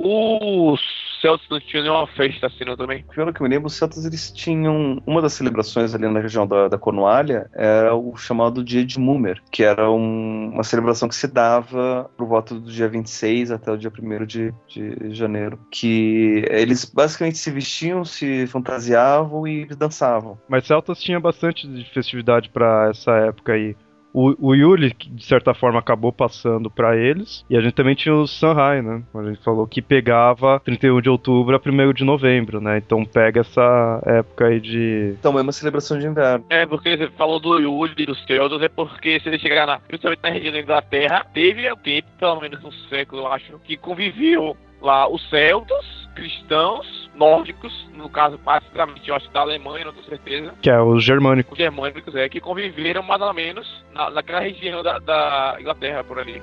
[SPEAKER 2] Os Celtics não tinham nenhuma festa assim, não, também?
[SPEAKER 4] Pelo que eu me lembro, os celtas eles tinham uma das celebrações ali na região da, da Cornualha era o chamado Dia de Múmer, que era um- uma celebração que se dava por volta do dia 26 até o dia 1 de, de janeiro, que eles basicamente se vestiam, se fantasiavam e dançavam.
[SPEAKER 1] Mas Celtas tinha bastante de festividade pra essa época aí. O, o Yuli, que de certa forma, acabou passando pra eles. E a gente também tinha o Sanhai, né? A gente falou que pegava 31 de outubro a 1 de novembro, né? Então pega essa época aí de.
[SPEAKER 4] Então é uma celebração de inverno.
[SPEAKER 2] É, porque você falou do Yuli, dos Celtics, é porque se ele chegar na, principalmente na região da Inglaterra, teve um tempo, pelo menos um século, eu acho, que conviviam lá os celtas, cristãos, nórdicos, no caso, basicamente, eu acho que da Alemanha, não tenho certeza,
[SPEAKER 1] Que é os germânicos.
[SPEAKER 2] os germânicos, é, que conviveram mais ou menos na, naquela região da, da Inglaterra, por ali.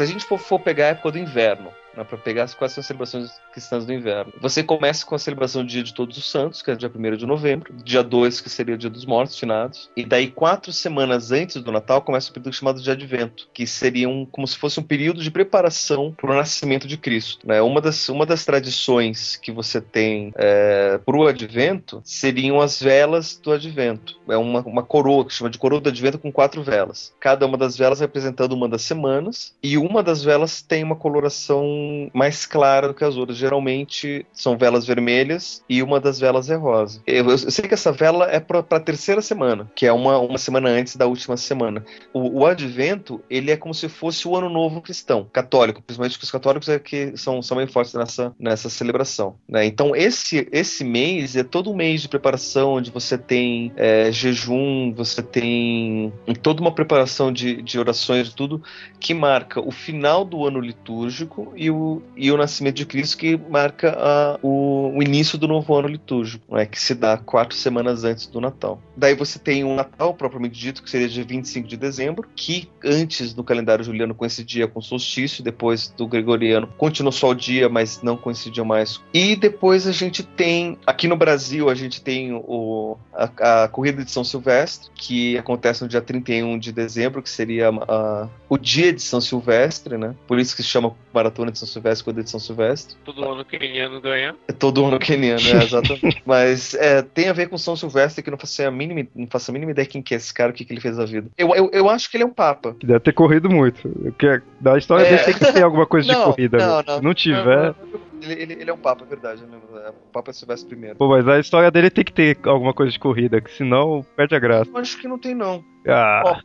[SPEAKER 4] Se a gente for, for pegar a época do inverno, né, para pegar quais são as celebrações cristãs do inverno. Você começa com a celebração do Dia de Todos os Santos, que é dia 1 de novembro, dia 2, que seria o Dia dos Mortos Finados, e daí quatro semanas antes do Natal começa o período chamado de Advento, que seria um, como se fosse um período de preparação para o nascimento de Cristo. Né? Uma, das, uma das tradições que você tem é, para o Advento seriam as velas do Advento. É uma, uma coroa, que chama de coroa do Advento com quatro velas. Cada uma das velas representando uma das semanas, e uma das velas tem uma coloração mais clara do que as outras. Geralmente são velas vermelhas e uma das velas é rosa. Eu, eu sei que essa vela é para a terceira semana, que é uma, uma semana antes da última semana. O, o, Advento, ele é como se fosse o Ano Novo cristão, católico, principalmente os católicos é que são, são bem fortes nessa, nessa celebração. Né? Então, esse, esse mês é todo um mês de preparação, onde você tem é, jejum, você tem toda uma preparação de, de orações, tudo, que marca o final do ano litúrgico e o, e o nascimento de Cristo, que marca a, o, o, início do novo ano litúrgico, né, que se dá quatro semanas antes do Natal. Daí você tem o Natal, propriamente dito, que seria dia 25 de dezembro, que antes do calendário juliano coincidia com o solstício, depois do gregoriano continuou só o dia, mas não coincidia mais. E depois a gente tem, aqui no Brasil, a gente tem o, a, a Corrida de São Silvestre, que acontece no dia 31 de dezembro, que seria a, o dia de São Silvestre, né? Por isso que se chama Maratona de São Silvestre com a de São Silvestre.
[SPEAKER 2] Todo ano queniano ganha.
[SPEAKER 4] É todo ano queniano, é, exatamente. Mas é, tem a ver com São Silvestre que não faço a mínima, não faço a mínima ideia quem que é esse cara, o que, que ele fez da vida. Eu, eu, eu acho que ele é um papa.
[SPEAKER 1] Que deve ter corrido muito. Porque da história é. dele tem que ter alguma coisa
[SPEAKER 4] não,
[SPEAKER 1] de corrida.
[SPEAKER 4] Não,
[SPEAKER 1] né?
[SPEAKER 4] não,
[SPEAKER 1] Se não tiver.
[SPEAKER 4] Não, ele, ele, ele, é um papa, é verdade. É o Papa Silvestre primeiro.
[SPEAKER 1] Pô, mas a história dele tem que ter alguma coisa de corrida, que senão perde a graça.
[SPEAKER 4] Eu acho que não tem, não.
[SPEAKER 1] Ah.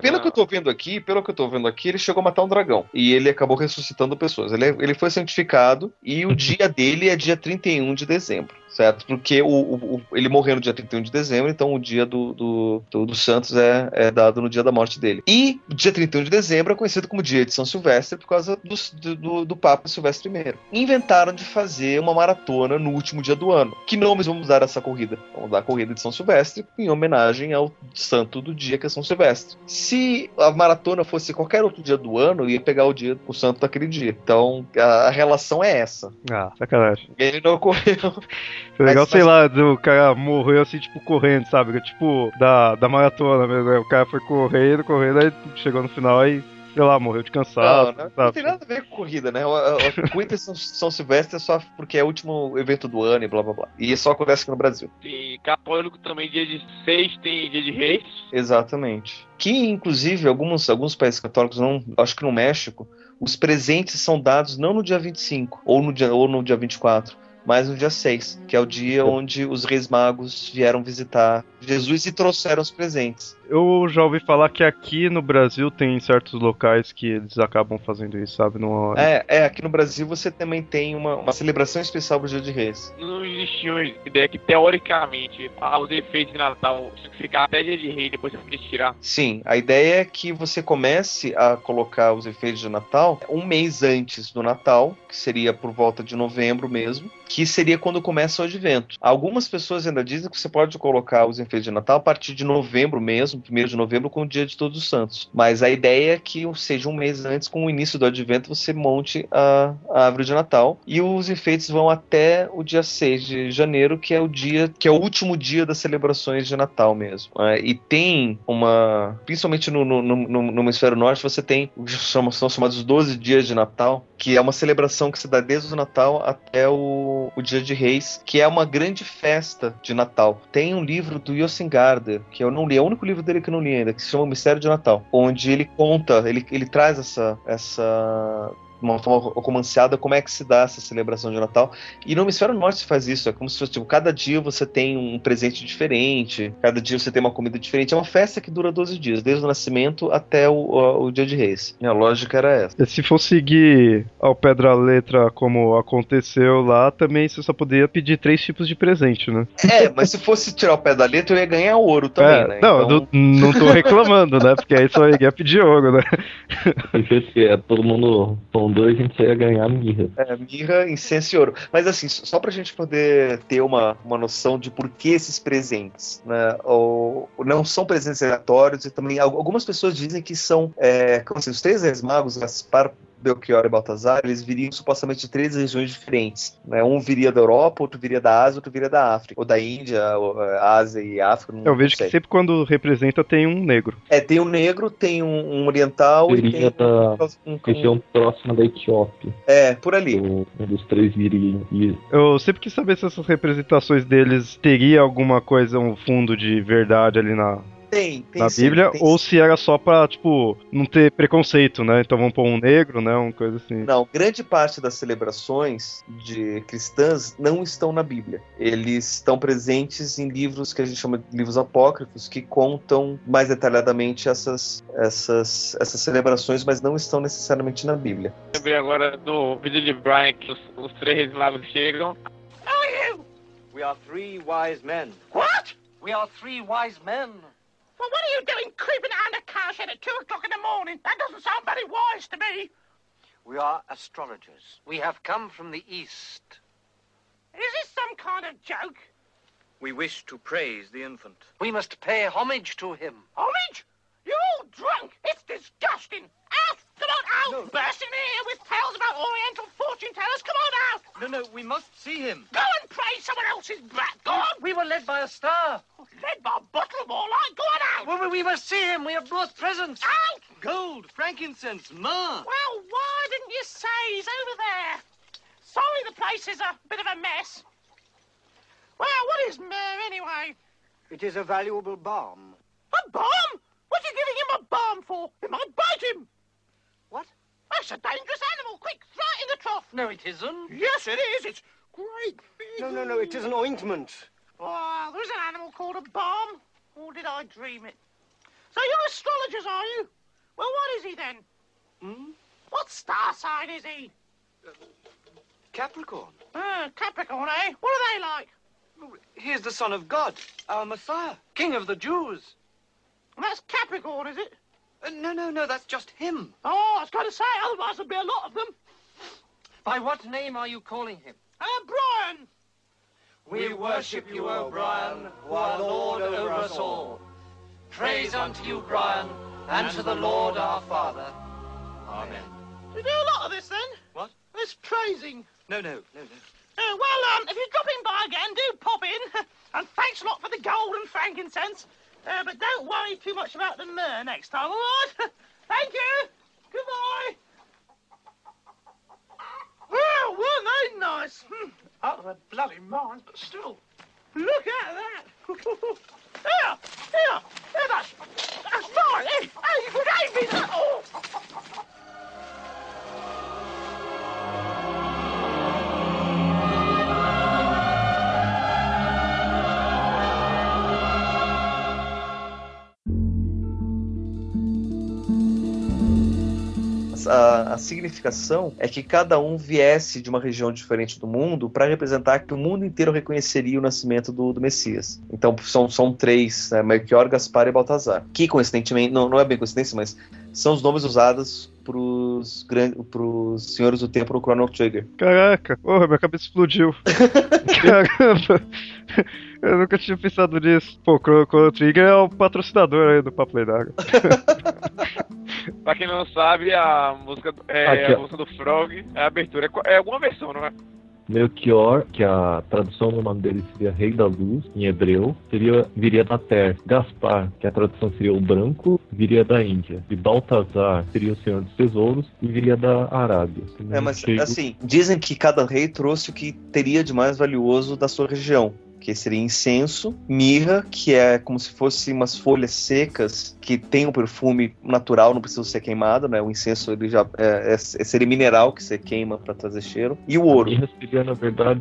[SPEAKER 4] pelo que eu tô vendo aqui, pelo que eu tô vendo aqui, ele chegou a matar um dragão. E ele acabou ressuscitando pessoas. Ele, ele foi santificado e o dia dele é dia 31 de dezembro certo? Porque o, o, ele morreu no dia 31 de dezembro, então o dia do, do, do, do Santos é, é, dado no dia da morte dele. E o dia 31 de dezembro é conhecido como dia de São Silvestre por causa do, do, do Papa Silvestre I. Inventaram de fazer uma maratona no último dia do ano. Que nomes vamos dar a essa corrida? Vamos dar a corrida de São Silvestre em homenagem ao santo do dia que é São Silvestre. Se a maratona fosse qualquer outro dia do ano, ia pegar o dia, o santo daquele dia. Então a, a relação é essa.
[SPEAKER 1] Ah, sacanagem.
[SPEAKER 4] Ele não ocorreu.
[SPEAKER 1] É legal, mas, sei mas... lá, do cara morreu assim, tipo, correndo, sabe? Tipo, da, da maratona mesmo. Né? O cara foi correndo, correndo, aí chegou no final e sei lá, morreu de cansaço.
[SPEAKER 4] Não, não, não, tem nada a ver com corrida, né? A, corrida São, São Silvestre é só porque é o último evento do ano e blá blá blá. E só acontece aqui no Brasil.
[SPEAKER 2] E católico também, dia de seis tem dia de reis.
[SPEAKER 4] Exatamente. Que, inclusive, alguns, alguns países católicos, não, acho que no México, os presentes são dados não no dia 25 ou no dia, ou no dia 24, mas no dia 6, que é o dia onde os reis magos vieram visitar Jesus e trouxeram os presentes.
[SPEAKER 1] Eu já ouvi falar que aqui no Brasil tem certos locais que eles acabam fazendo isso, sabe? Numa...
[SPEAKER 4] É, é, aqui no Brasil você também tem uma, uma celebração especial pro Dia de Reis.
[SPEAKER 2] Não existia uma ideia que, teoricamente, ah, os efeitos de Natal tinham que ficar até Dia de Reis, depois você podia tirar.
[SPEAKER 4] Sim, a ideia é que você comece a colocar os efeitos de Natal um mês antes do Natal, que seria por volta de novembro mesmo, que seria quando começa o advento. Algumas pessoas ainda dizem que você pode colocar os efeitos de Natal a partir de novembro mesmo, primeiro de novembro, com o dia de Todos os Santos. Mas a ideia é que seja um mês antes, com o início do advento, você monte a, a árvore de Natal. E os enfeites vão até o dia 6 de janeiro, que é o dia, que é o último dia das celebrações de Natal mesmo. É, e tem uma. Principalmente no, no, no, no hemisfério norte, você tem. São, são chamados 12 dias de Natal, que é uma celebração que se dá desde o Natal até o, o Dia de Reis, que é uma grande festa de Natal. Tem um livro do Yosin Gardner, que eu não li, é o único livro dele que eu não li ainda, que se chama O Mistério de Natal, onde ele conta, ele, ele traz essa, essa uma forma romanceada como é que se dá essa celebração de Natal. E no Hemisfério Norte se faz isso. É como se fosse, tipo, cada dia você tem um presente diferente, cada dia você tem uma comida diferente. É uma festa que dura 12 dias, desde o nascimento até o, o, o dia de reis. E a lógica era essa.
[SPEAKER 1] Se for seguir ao pé da letra como aconteceu lá, também você só poderia pedir três tipos de presente, né?
[SPEAKER 4] É, mas se fosse tirar o pé da letra, eu ia ganhar ouro também, é,
[SPEAKER 1] né? Não, então... não, não tô reclamando, né? Porque aí só ia pedir ouro, né?
[SPEAKER 3] que é todo mundo Então, dois a gente ia ganhar mirra.
[SPEAKER 4] É, mirra, incenso e ouro. Mas assim, só pra gente poder ter uma, uma noção de por que esses presentes, né? Ou, não são presentes aleatórios e também algumas pessoas dizem que são, é, como assim, os três reis magos, Gaspar, Belchior e Baltazar, eles viriam supostamente de três regiões diferentes. Né? Um viria da Europa, outro viria da Ásia, outro viria da África. Ou da Índia, ou, é, Ásia e África.
[SPEAKER 1] Eu vejo sei. que sempre quando representa tem um negro.
[SPEAKER 4] É, tem um negro, tem um, um oriental
[SPEAKER 3] viria
[SPEAKER 4] e tem
[SPEAKER 3] da um, região próxima da Etiópia.
[SPEAKER 4] É, por ali.
[SPEAKER 3] um dos três viria.
[SPEAKER 1] Eu sempre quis saber se essas representações deles teria alguma coisa, um fundo de verdade ali na,
[SPEAKER 4] tem, tem
[SPEAKER 1] na
[SPEAKER 4] sim,
[SPEAKER 1] Bíblia,
[SPEAKER 4] tem
[SPEAKER 1] ou
[SPEAKER 4] sim.
[SPEAKER 1] se era só pra, tipo, não ter preconceito, né? Então vamos pôr um negro, né? Uma coisa assim.
[SPEAKER 4] Não, grande parte das celebrações de cristãs não estão na Bíblia. Eles estão presentes em livros que a gente chama de livros apócrifos, que contam mais detalhadamente essas, essas, essas celebrações, mas não estão necessariamente na Bíblia.
[SPEAKER 2] Lembrei agora do vídeo de Brian que os, os três reis magos chegam.
[SPEAKER 5] We are three wise men.
[SPEAKER 6] What?
[SPEAKER 5] We are three wise men.
[SPEAKER 6] Well, what are you doing creeping around a cowshed at two o'clock in the morning? That doesn't sound very wise to me.
[SPEAKER 5] We are astrologers. We have come from the east.
[SPEAKER 6] Is this some kind of joke?
[SPEAKER 7] We wish to praise the infant.
[SPEAKER 5] We must pay homage to him.
[SPEAKER 6] Homage? You're all drunk. It's disgusting. Out! Come on out!
[SPEAKER 7] No.
[SPEAKER 6] Bursting in here with tales about Oriental fortune tellers. Come on out!
[SPEAKER 7] No, no, we must see him.
[SPEAKER 6] Go and pray someone else's brat. Go on!
[SPEAKER 5] We were led by a star.
[SPEAKER 6] Led by a bottle more like. Go on out!
[SPEAKER 5] Well, we must see him. We have brought presents.
[SPEAKER 6] Out!
[SPEAKER 7] Gold, frankincense, myrrh.
[SPEAKER 6] Well, why didn't you say he's over there? Sorry the place is a bit of a mess. Well, what is myrrh anyway?
[SPEAKER 5] It is a valuable balm.
[SPEAKER 6] A bomb? What are you giving him a bomb for? It might bite him.
[SPEAKER 5] What?
[SPEAKER 6] That's a dangerous animal. Quick, throw it in the trough.
[SPEAKER 5] No, it isn't.
[SPEAKER 6] Yes, it is. It's great big.
[SPEAKER 5] No, no, no. It is an ointment.
[SPEAKER 6] Oh, there's an animal called a bomb. Or did I dream it? So you're astrologers, are you? Well, what is he then?
[SPEAKER 5] Hmm?
[SPEAKER 6] What star sign is he?
[SPEAKER 5] Capricorn.
[SPEAKER 6] Uh, Capricorn, eh? What are they like?
[SPEAKER 5] He is the son of God, our Messiah, King of the Jews.
[SPEAKER 6] And that's Capricorn, is it?
[SPEAKER 5] Uh, no, no, no. That's just him.
[SPEAKER 6] Oh, I was going to say, otherwise there'd be a lot of them.
[SPEAKER 5] By what name are you calling him?
[SPEAKER 6] Uh, Brian.
[SPEAKER 5] We worship you, O Brian, who are Lord over us all. Praise unto you, Brian, and to the Lord our Father. Amen.
[SPEAKER 6] You do a lot of this then?
[SPEAKER 5] What?
[SPEAKER 6] This praising.
[SPEAKER 5] No, no, no, no.
[SPEAKER 6] Uh, well, um, if you're dropping by again, do pop in. and thanks a lot for the gold and frankincense. Uh, but don't worry too much about the myrrh next time, all right? Thank you. Goodbye. Well, weren't they nice? Out of their bloody minds, but still. Look at that. here, here, here, that's, that's mine. Hey, hey,
[SPEAKER 4] A, a significação é que cada um viesse de uma região diferente do mundo para representar que o mundo inteiro reconheceria o nascimento do, do Messias. Então são, são três, né, Melchior, Gaspar e Baltazar. Que coincidentemente, não, não é bem coincidência, mas são os nomes usados pros, grandes, pros senhores do tempo no Chrono Trigger.
[SPEAKER 1] Caraca, porra, minha cabeça explodiu. Caramba. Eu nunca tinha pensado nisso. Pô, o Chrono Trigger é o patrocinador aí do Papo d'Água.
[SPEAKER 2] Pra quem não sabe, a música, do- é,
[SPEAKER 3] Aqui,
[SPEAKER 2] a música do Frog é a abertura. É É alguma versão, não é?
[SPEAKER 3] Melchior, que a tradução do nome dele seria Rei da Luz, em hebreu, seria, viria da terra. Gaspar, que a tradução seria o branco, viria da Índia. E Baltazar seria o Senhor dos Tesouros e viria da Arábia.
[SPEAKER 4] É, mas
[SPEAKER 3] Chego-
[SPEAKER 4] assim, dizem que cada rei trouxe o que teria de mais valioso da sua região. Que seria incenso, mirra, que é como se fosse umas folhas secas que tem um perfume natural, não precisa ser queimado, né? O incenso ele já é, é- seria mineral que você queima para trazer cheiro. E o
[SPEAKER 3] A
[SPEAKER 4] ouro.
[SPEAKER 3] mirra seria, na verdade,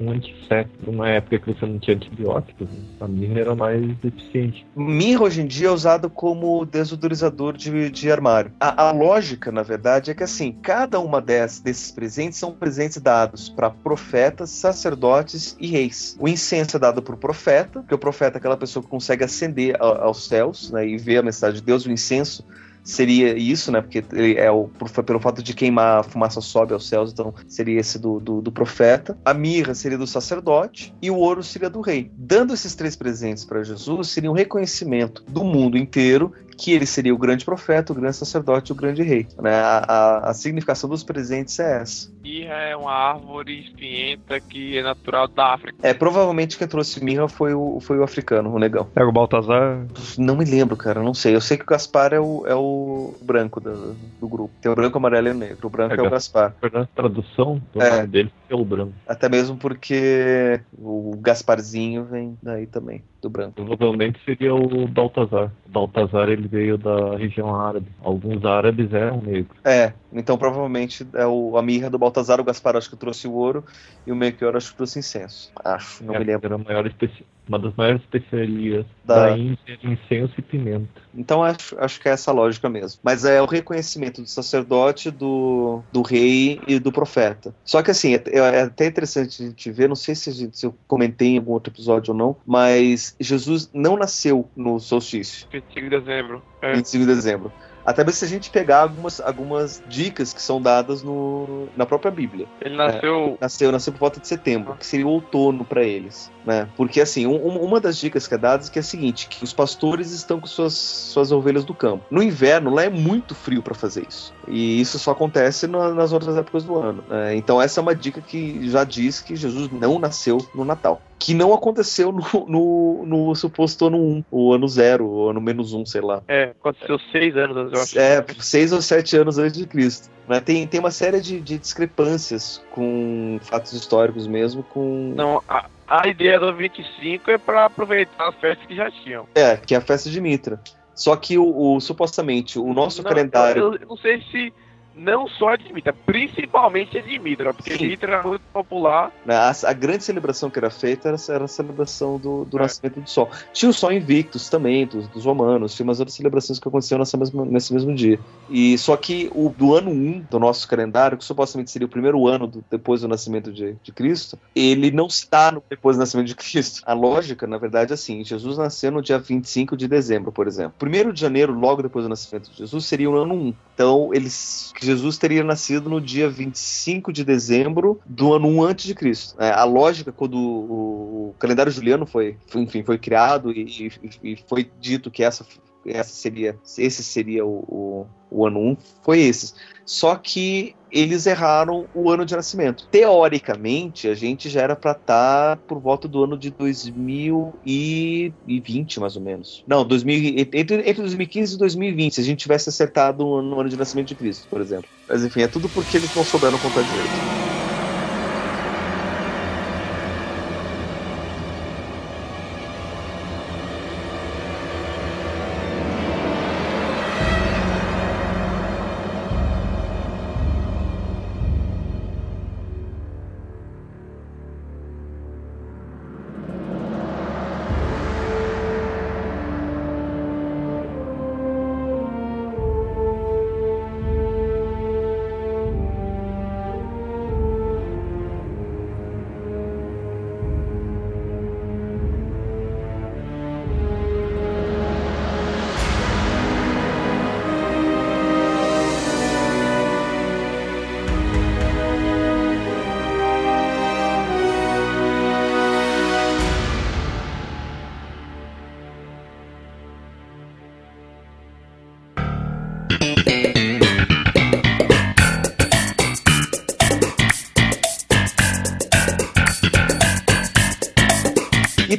[SPEAKER 3] um antisséptico, numa época que você não tinha antibióticos. né? A mirra era mais eficiente.
[SPEAKER 4] Mirra hoje em dia é usado como desodorizador de, de armário. A, a lógica, na verdade, é que assim, cada uma dessas, desses presentes são presentes dados para profetas, sacerdotes e reis. O incenso dado para o profeta, que o profeta é aquela pessoa que consegue ascender aos céus né, e ver a mensagem de Deus. O incenso seria isso, né? Porque ele é o, por- pelo fato de queimar a fumaça sobe aos céus, então seria esse do, do, do profeta. A mirra seria do sacerdote e o ouro seria do rei. Dando esses três presentes para Jesus, seria um reconhecimento do mundo inteiro que ele seria o grande profeta, o grande sacerdote o grande rei. Né? A, a, a significação dos presentes é essa.
[SPEAKER 2] Mirra é uma árvore espinhenta que é natural da África.
[SPEAKER 4] É, provavelmente quem trouxe mirra foi o, foi o africano, o negão.
[SPEAKER 1] Pega o Baltazar.
[SPEAKER 4] Não me lembro, cara, não sei. Eu sei que o Gaspar é o, é o branco do, do grupo. Tem o branco, o amarelo e o negro. O branco é,
[SPEAKER 3] É,
[SPEAKER 4] o Gaspar.
[SPEAKER 3] Na tradução, o
[SPEAKER 4] É.
[SPEAKER 3] nome dele é o branco.
[SPEAKER 4] Até mesmo porque o Gasparzinho vem daí também, do branco.
[SPEAKER 3] Provavelmente seria o Baltazar. O Baltazar ele veio da região árabe. Alguns árabes eram negros.
[SPEAKER 4] É, então provavelmente é o, a mirra do Baltazar, o Gaspar acho que trouxe o ouro e o Melchior acho que trouxe incenso. Acho, não
[SPEAKER 3] É,
[SPEAKER 4] me lembro.
[SPEAKER 3] Era a maior especi- uma das maiores especiarias
[SPEAKER 4] Da-
[SPEAKER 3] da, Índia, incenso e pimenta.
[SPEAKER 4] Então acho, acho que é essa a lógica mesmo. Mas é o reconhecimento do sacerdote, do, do rei e do profeta. Só que assim, é, é até interessante a gente ver, não sei se, a gente- se eu comentei em algum outro episódio ou não, mas Jesus não nasceu no solstício,
[SPEAKER 2] 25 de dezembro. É.
[SPEAKER 4] 25 de dezembro. Até mesmo se a gente pegar algumas, algumas dicas que são dadas no, na própria Bíblia.
[SPEAKER 2] Ele nasceu.
[SPEAKER 4] Nasceu, nasceu por volta de setembro, que seria o outono para eles, né? Porque assim, um- um- uma das dicas que é dada é que é a seguinte, que os pastores estão com suas, suas ovelhas do campo. No inverno, lá é muito frio para fazer isso. E isso só acontece na- nas outras épocas do ano. né? Então essa é uma dica que já diz que Jesus não nasceu no Natal. Que não aconteceu no, no, no suposto ano 1, o ano 0, o ano menos 1, sei lá.
[SPEAKER 2] É, aconteceu seis anos antes, eu acho.
[SPEAKER 4] É, seis ou sete anos antes de Cristo. Né? Tem, tem uma série de, de discrepâncias com fatos históricos mesmo, com.
[SPEAKER 2] Não, a, a ideia do 25 é pra aproveitar as festas que já tinham.
[SPEAKER 4] É, que é a festa de Mitra. Só que o, o- supostamente o nosso
[SPEAKER 2] Não,
[SPEAKER 4] calendário.
[SPEAKER 2] Eu, eu não sei se não só de Mitra, principalmente a de Mitra, porque
[SPEAKER 4] Sim.
[SPEAKER 2] Mitra era muito popular.
[SPEAKER 4] né, a, a grande celebração que era feita era, era a celebração do, do
[SPEAKER 2] É.
[SPEAKER 4] nascimento do sol. Tinha o Sol Invictus também, dos, dos romanos, tinha umas outras celebrações que aconteciam nessa mesma, nesse mesmo dia. E só que o do ano 1 do nosso calendário, que supostamente seria o primeiro ano do- depois do nascimento de, de Cristo, ele não está no, depois do nascimento de Cristo. A lógica, na verdade, é assim: Jesus nasceu no dia 25 de dezembro, por exemplo. Primeiro de janeiro, logo depois do nascimento de Jesus, seria o ano 1. Então, eles, Jesus teria nascido no dia 25 de dezembro do ano 1 antes de Cristo. É, a lógica, quando o, o calendário juliano foi, foi, enfim, foi criado e, e- e foi dito que essa, essa seria, esse seria o, o, o ano 1, foi esse. Só que eles erraram o ano de nascimento. Teoricamente, a gente já era para estar por volta do ano de 2020, mais ou menos. Não, 2000, e- entre, entre 2015 e 2020, se a gente tivesse acertado no ano de nascimento de Cristo, por exemplo. Mas enfim, é tudo porque eles não souberam contar direito.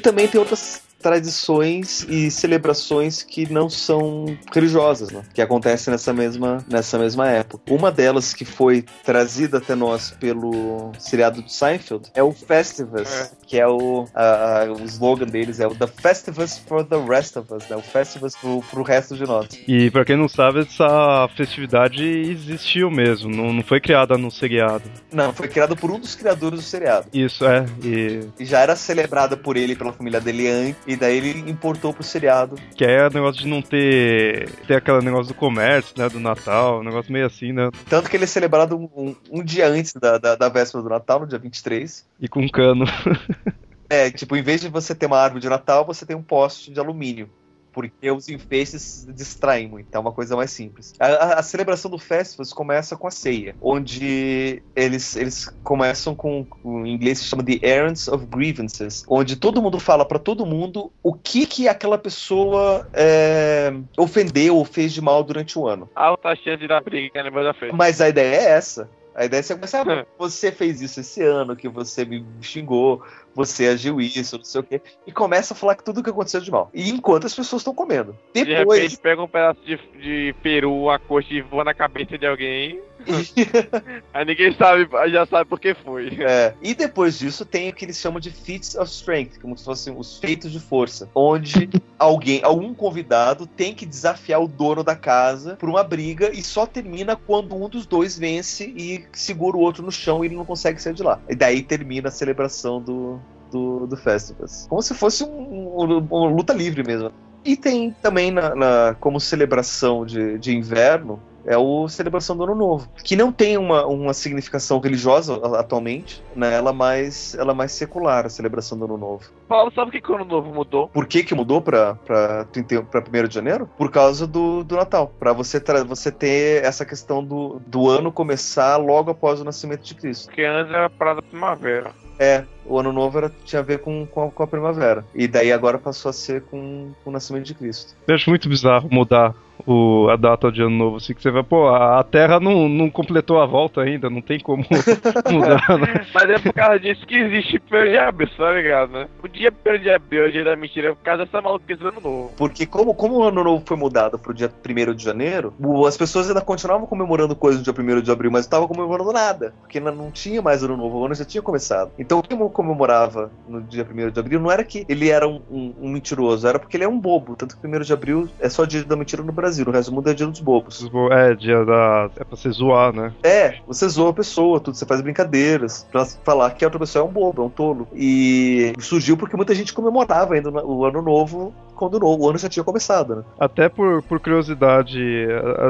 [SPEAKER 4] Também tem outras tradições e celebrações que não são religiosas, né? que acontecem nessa mesma, nessa mesma época. Uma delas que foi trazida até nós pelo seriado de Seinfeld é o Festivus, que é o, a- a- o slogan deles é o The Festivus for the Rest of Us, né? o Festivus pro, pro resto de nós.
[SPEAKER 1] E pra quem não sabe, essa festividade existiu mesmo, não, não foi criada no seriado.
[SPEAKER 4] Não, foi criado por um dos criadores do seriado.
[SPEAKER 1] Isso, é. E
[SPEAKER 4] E já era celebrada por ele pela família dele antes, e daí ele importou pro seriado.
[SPEAKER 1] que é o negócio de não ter. ter aquele negócio do comércio, né? Do Natal, um negócio meio assim, né?
[SPEAKER 4] Tanto que ele é celebrado um, um- um dia antes da, da, da véspera do Natal, no dia 23.
[SPEAKER 1] E com cano.
[SPEAKER 4] É, tipo, em vez de você ter uma árvore de Natal, você tem um poste de alumínio. porque os enfeites distraem muito, é uma coisa mais simples. A, a- a celebração do Festivus começa com a ceia, onde eles, eles começam com, com- em inglês se chama de Errands of Grievances, onde todo mundo fala pra todo mundo o que que aquela pessoa é, ofendeu ou fez de mal durante o ano.
[SPEAKER 2] Alta chance de dar briga da festa.
[SPEAKER 4] Mas a ideia é essa. A ideia é você começar, ah, você fez isso esse ano, que você me xingou, você agiu isso, não sei o quê. E começa a falar que tudo que aconteceu de mal. E enquanto as pessoas estão comendo.
[SPEAKER 2] De
[SPEAKER 4] Depois.
[SPEAKER 2] repente pega um pedaço de, de peru, a coxa e voa na cabeça de alguém. Aí ninguém sabe, já sabe por que foi.
[SPEAKER 4] É, e depois disso tem o que eles chamam de feats of strength, como se fossem os feitos de força, onde alguém, algum convidado tem que desafiar o dono da casa por uma briga e só termina quando um dos dois vence e segura o outro no chão e ele não consegue sair de lá. E daí termina a celebração do do, do Festivus. Como se fosse um, um- uma luta livre mesmo. E tem também na, na- como celebração de, de inverno é o celebração do Ano Novo, que não tem uma, uma significação religiosa a- atualmente, né? Ela é mais ela mais secular a celebração do Ano Novo.
[SPEAKER 2] Paulo, sabe o que que o ano novo mudou?
[SPEAKER 4] Por que que mudou para para 1 de janeiro? Por causa do, do Natal, para você você ter essa questão do, do ano começar logo após o nascimento de Cristo.
[SPEAKER 2] Porque antes era parada primavera.
[SPEAKER 4] É, o ano novo era, tinha a ver com, com, a, com a primavera. E daí agora passou a ser com, com o nascimento de Cristo.
[SPEAKER 1] Eu acho muito bizarro mudar o, a data de ano novo, assim, que você vai, pô, a, a Terra não, não completou a volta ainda, não tem como mudar, né?
[SPEAKER 2] Mas é por causa disso que existe 1 de abril, tá ligado, né? O dia 1 de abril é o dia da mentira por causa dessa maluquice do ano novo.
[SPEAKER 4] Porque como, como o ano novo foi mudado pro dia 1 de janeiro, as pessoas ainda continuavam comemorando coisas no dia 1 de abril, mas não estavam comemorando nada. Porque ainda não tinha mais ano novo, o ano já tinha começado. Então quem comemorava no dia 1 de abril não era que ele era um, um- um mentiroso, era porque ele é um bobo. Tanto que 1 de abril é só dia da mentira no Brasil, no resto do mundo é dia dos bobos.
[SPEAKER 1] É, dia da. É pra você zoar, né?
[SPEAKER 4] É, você zoa a pessoa, tudo, você faz brincadeiras pra falar que a outra pessoa é um bobo, é um tolo. E surgiu porque muita gente comemorava ainda o ano novo quando o no- o ano já tinha começado, né?
[SPEAKER 1] Até por, por curiosidade,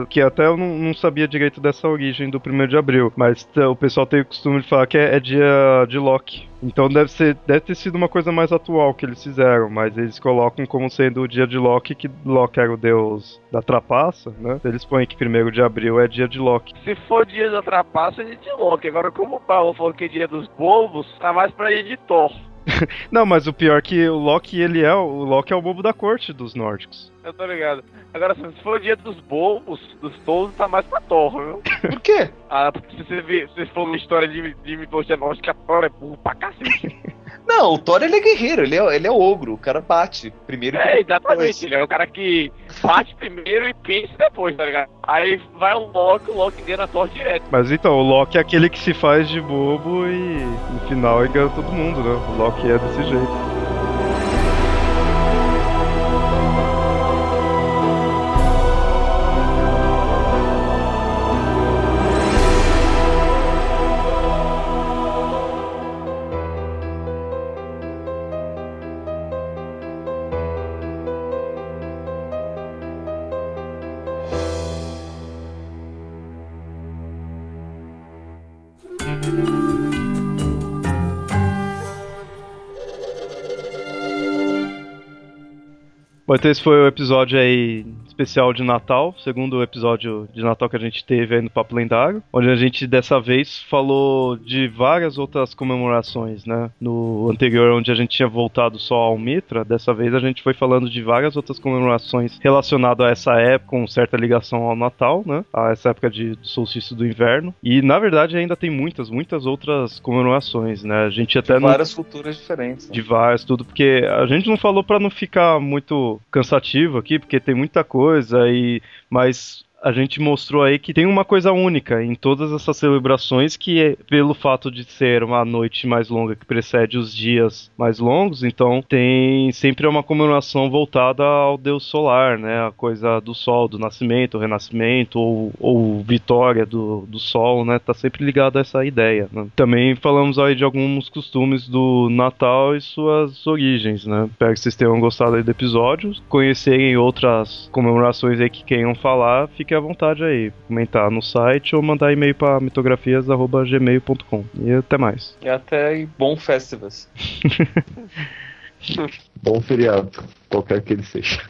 [SPEAKER 1] que até eu não, não sabia direito dessa origem do 1 de abril, mas o pessoal tem o costume de falar que é, é dia de Loki. Então deve, ser, deve ter sido uma coisa mais atual que eles fizeram, mas eles colocam como sendo o dia de Loki, que Loki era o deus da trapaça, né? Eles põem que 1 de abril é dia de Loki.
[SPEAKER 2] Se for dia da trapaça, é dia de Loki. Agora, como o Paulo falou que é dia dos bobos, tá mais pra dia de Thor.
[SPEAKER 1] Não, mas o pior é que o Loki, ele é o Loki é o bobo da corte dos nórdicos.
[SPEAKER 2] Eu tô ligado. Agora, se for dia dos bobos, dos tolos, tá mais pra Thor, viu?
[SPEAKER 4] Por quê?
[SPEAKER 2] Ah, porque se você, vê, se for uma história de, de mitologia nórdica, Thor é burro pra cacete.
[SPEAKER 4] Não, o Thor ele é guerreiro, ele é, ele é ogro, o cara bate primeiro e
[SPEAKER 2] É,
[SPEAKER 4] depois.
[SPEAKER 2] exatamente. Ele é o cara que bate primeiro e pensa depois, tá ligado? Aí vai o Loki, o Loki engana a Thor direto.
[SPEAKER 1] Mas então, o Loki é aquele que se faz de bobo e no final engana todo mundo, né? O Loki é desse jeito. Então esse foi o episódio aí especial de Natal, segundo episódio de Natal que a gente teve aí no Papo Lendário, onde a gente dessa vez falou de várias outras comemorações, né? No anterior, onde a gente tinha voltado só ao Mitra, dessa vez a gente foi falando de várias outras comemorações relacionadas a essa época, com certa ligação ao Natal, né? A essa época de, do solstício do inverno. E na verdade ainda tem muitas, muitas outras comemorações, né? A gente até não
[SPEAKER 4] Várias culturas diferentes. né?
[SPEAKER 1] de vários, tudo, porque a gente não falou pra não ficar muito cansativo aqui, porque tem muita coisa e mas a gente mostrou aí que tem uma coisa única em todas essas celebrações que é pelo fato de ser uma noite mais longa que precede os dias mais longos, então tem sempre uma comemoração voltada ao deus solar, né? A coisa do sol, do nascimento, renascimento ou, ou vitória do, do sol, né? Tá sempre ligado a essa ideia. né? Também falamos aí de alguns costumes do Natal e suas origens, né? Espero que vocês tenham gostado aí do episódio. Conhecerem outras comemorações aí que queiram falar, fique à vontade aí. Comentar no site ou mandar e-mail para mitografias.gmail.com. E até mais.
[SPEAKER 4] E até aí, bom festivus.
[SPEAKER 3] Bom feriado, qualquer que ele seja.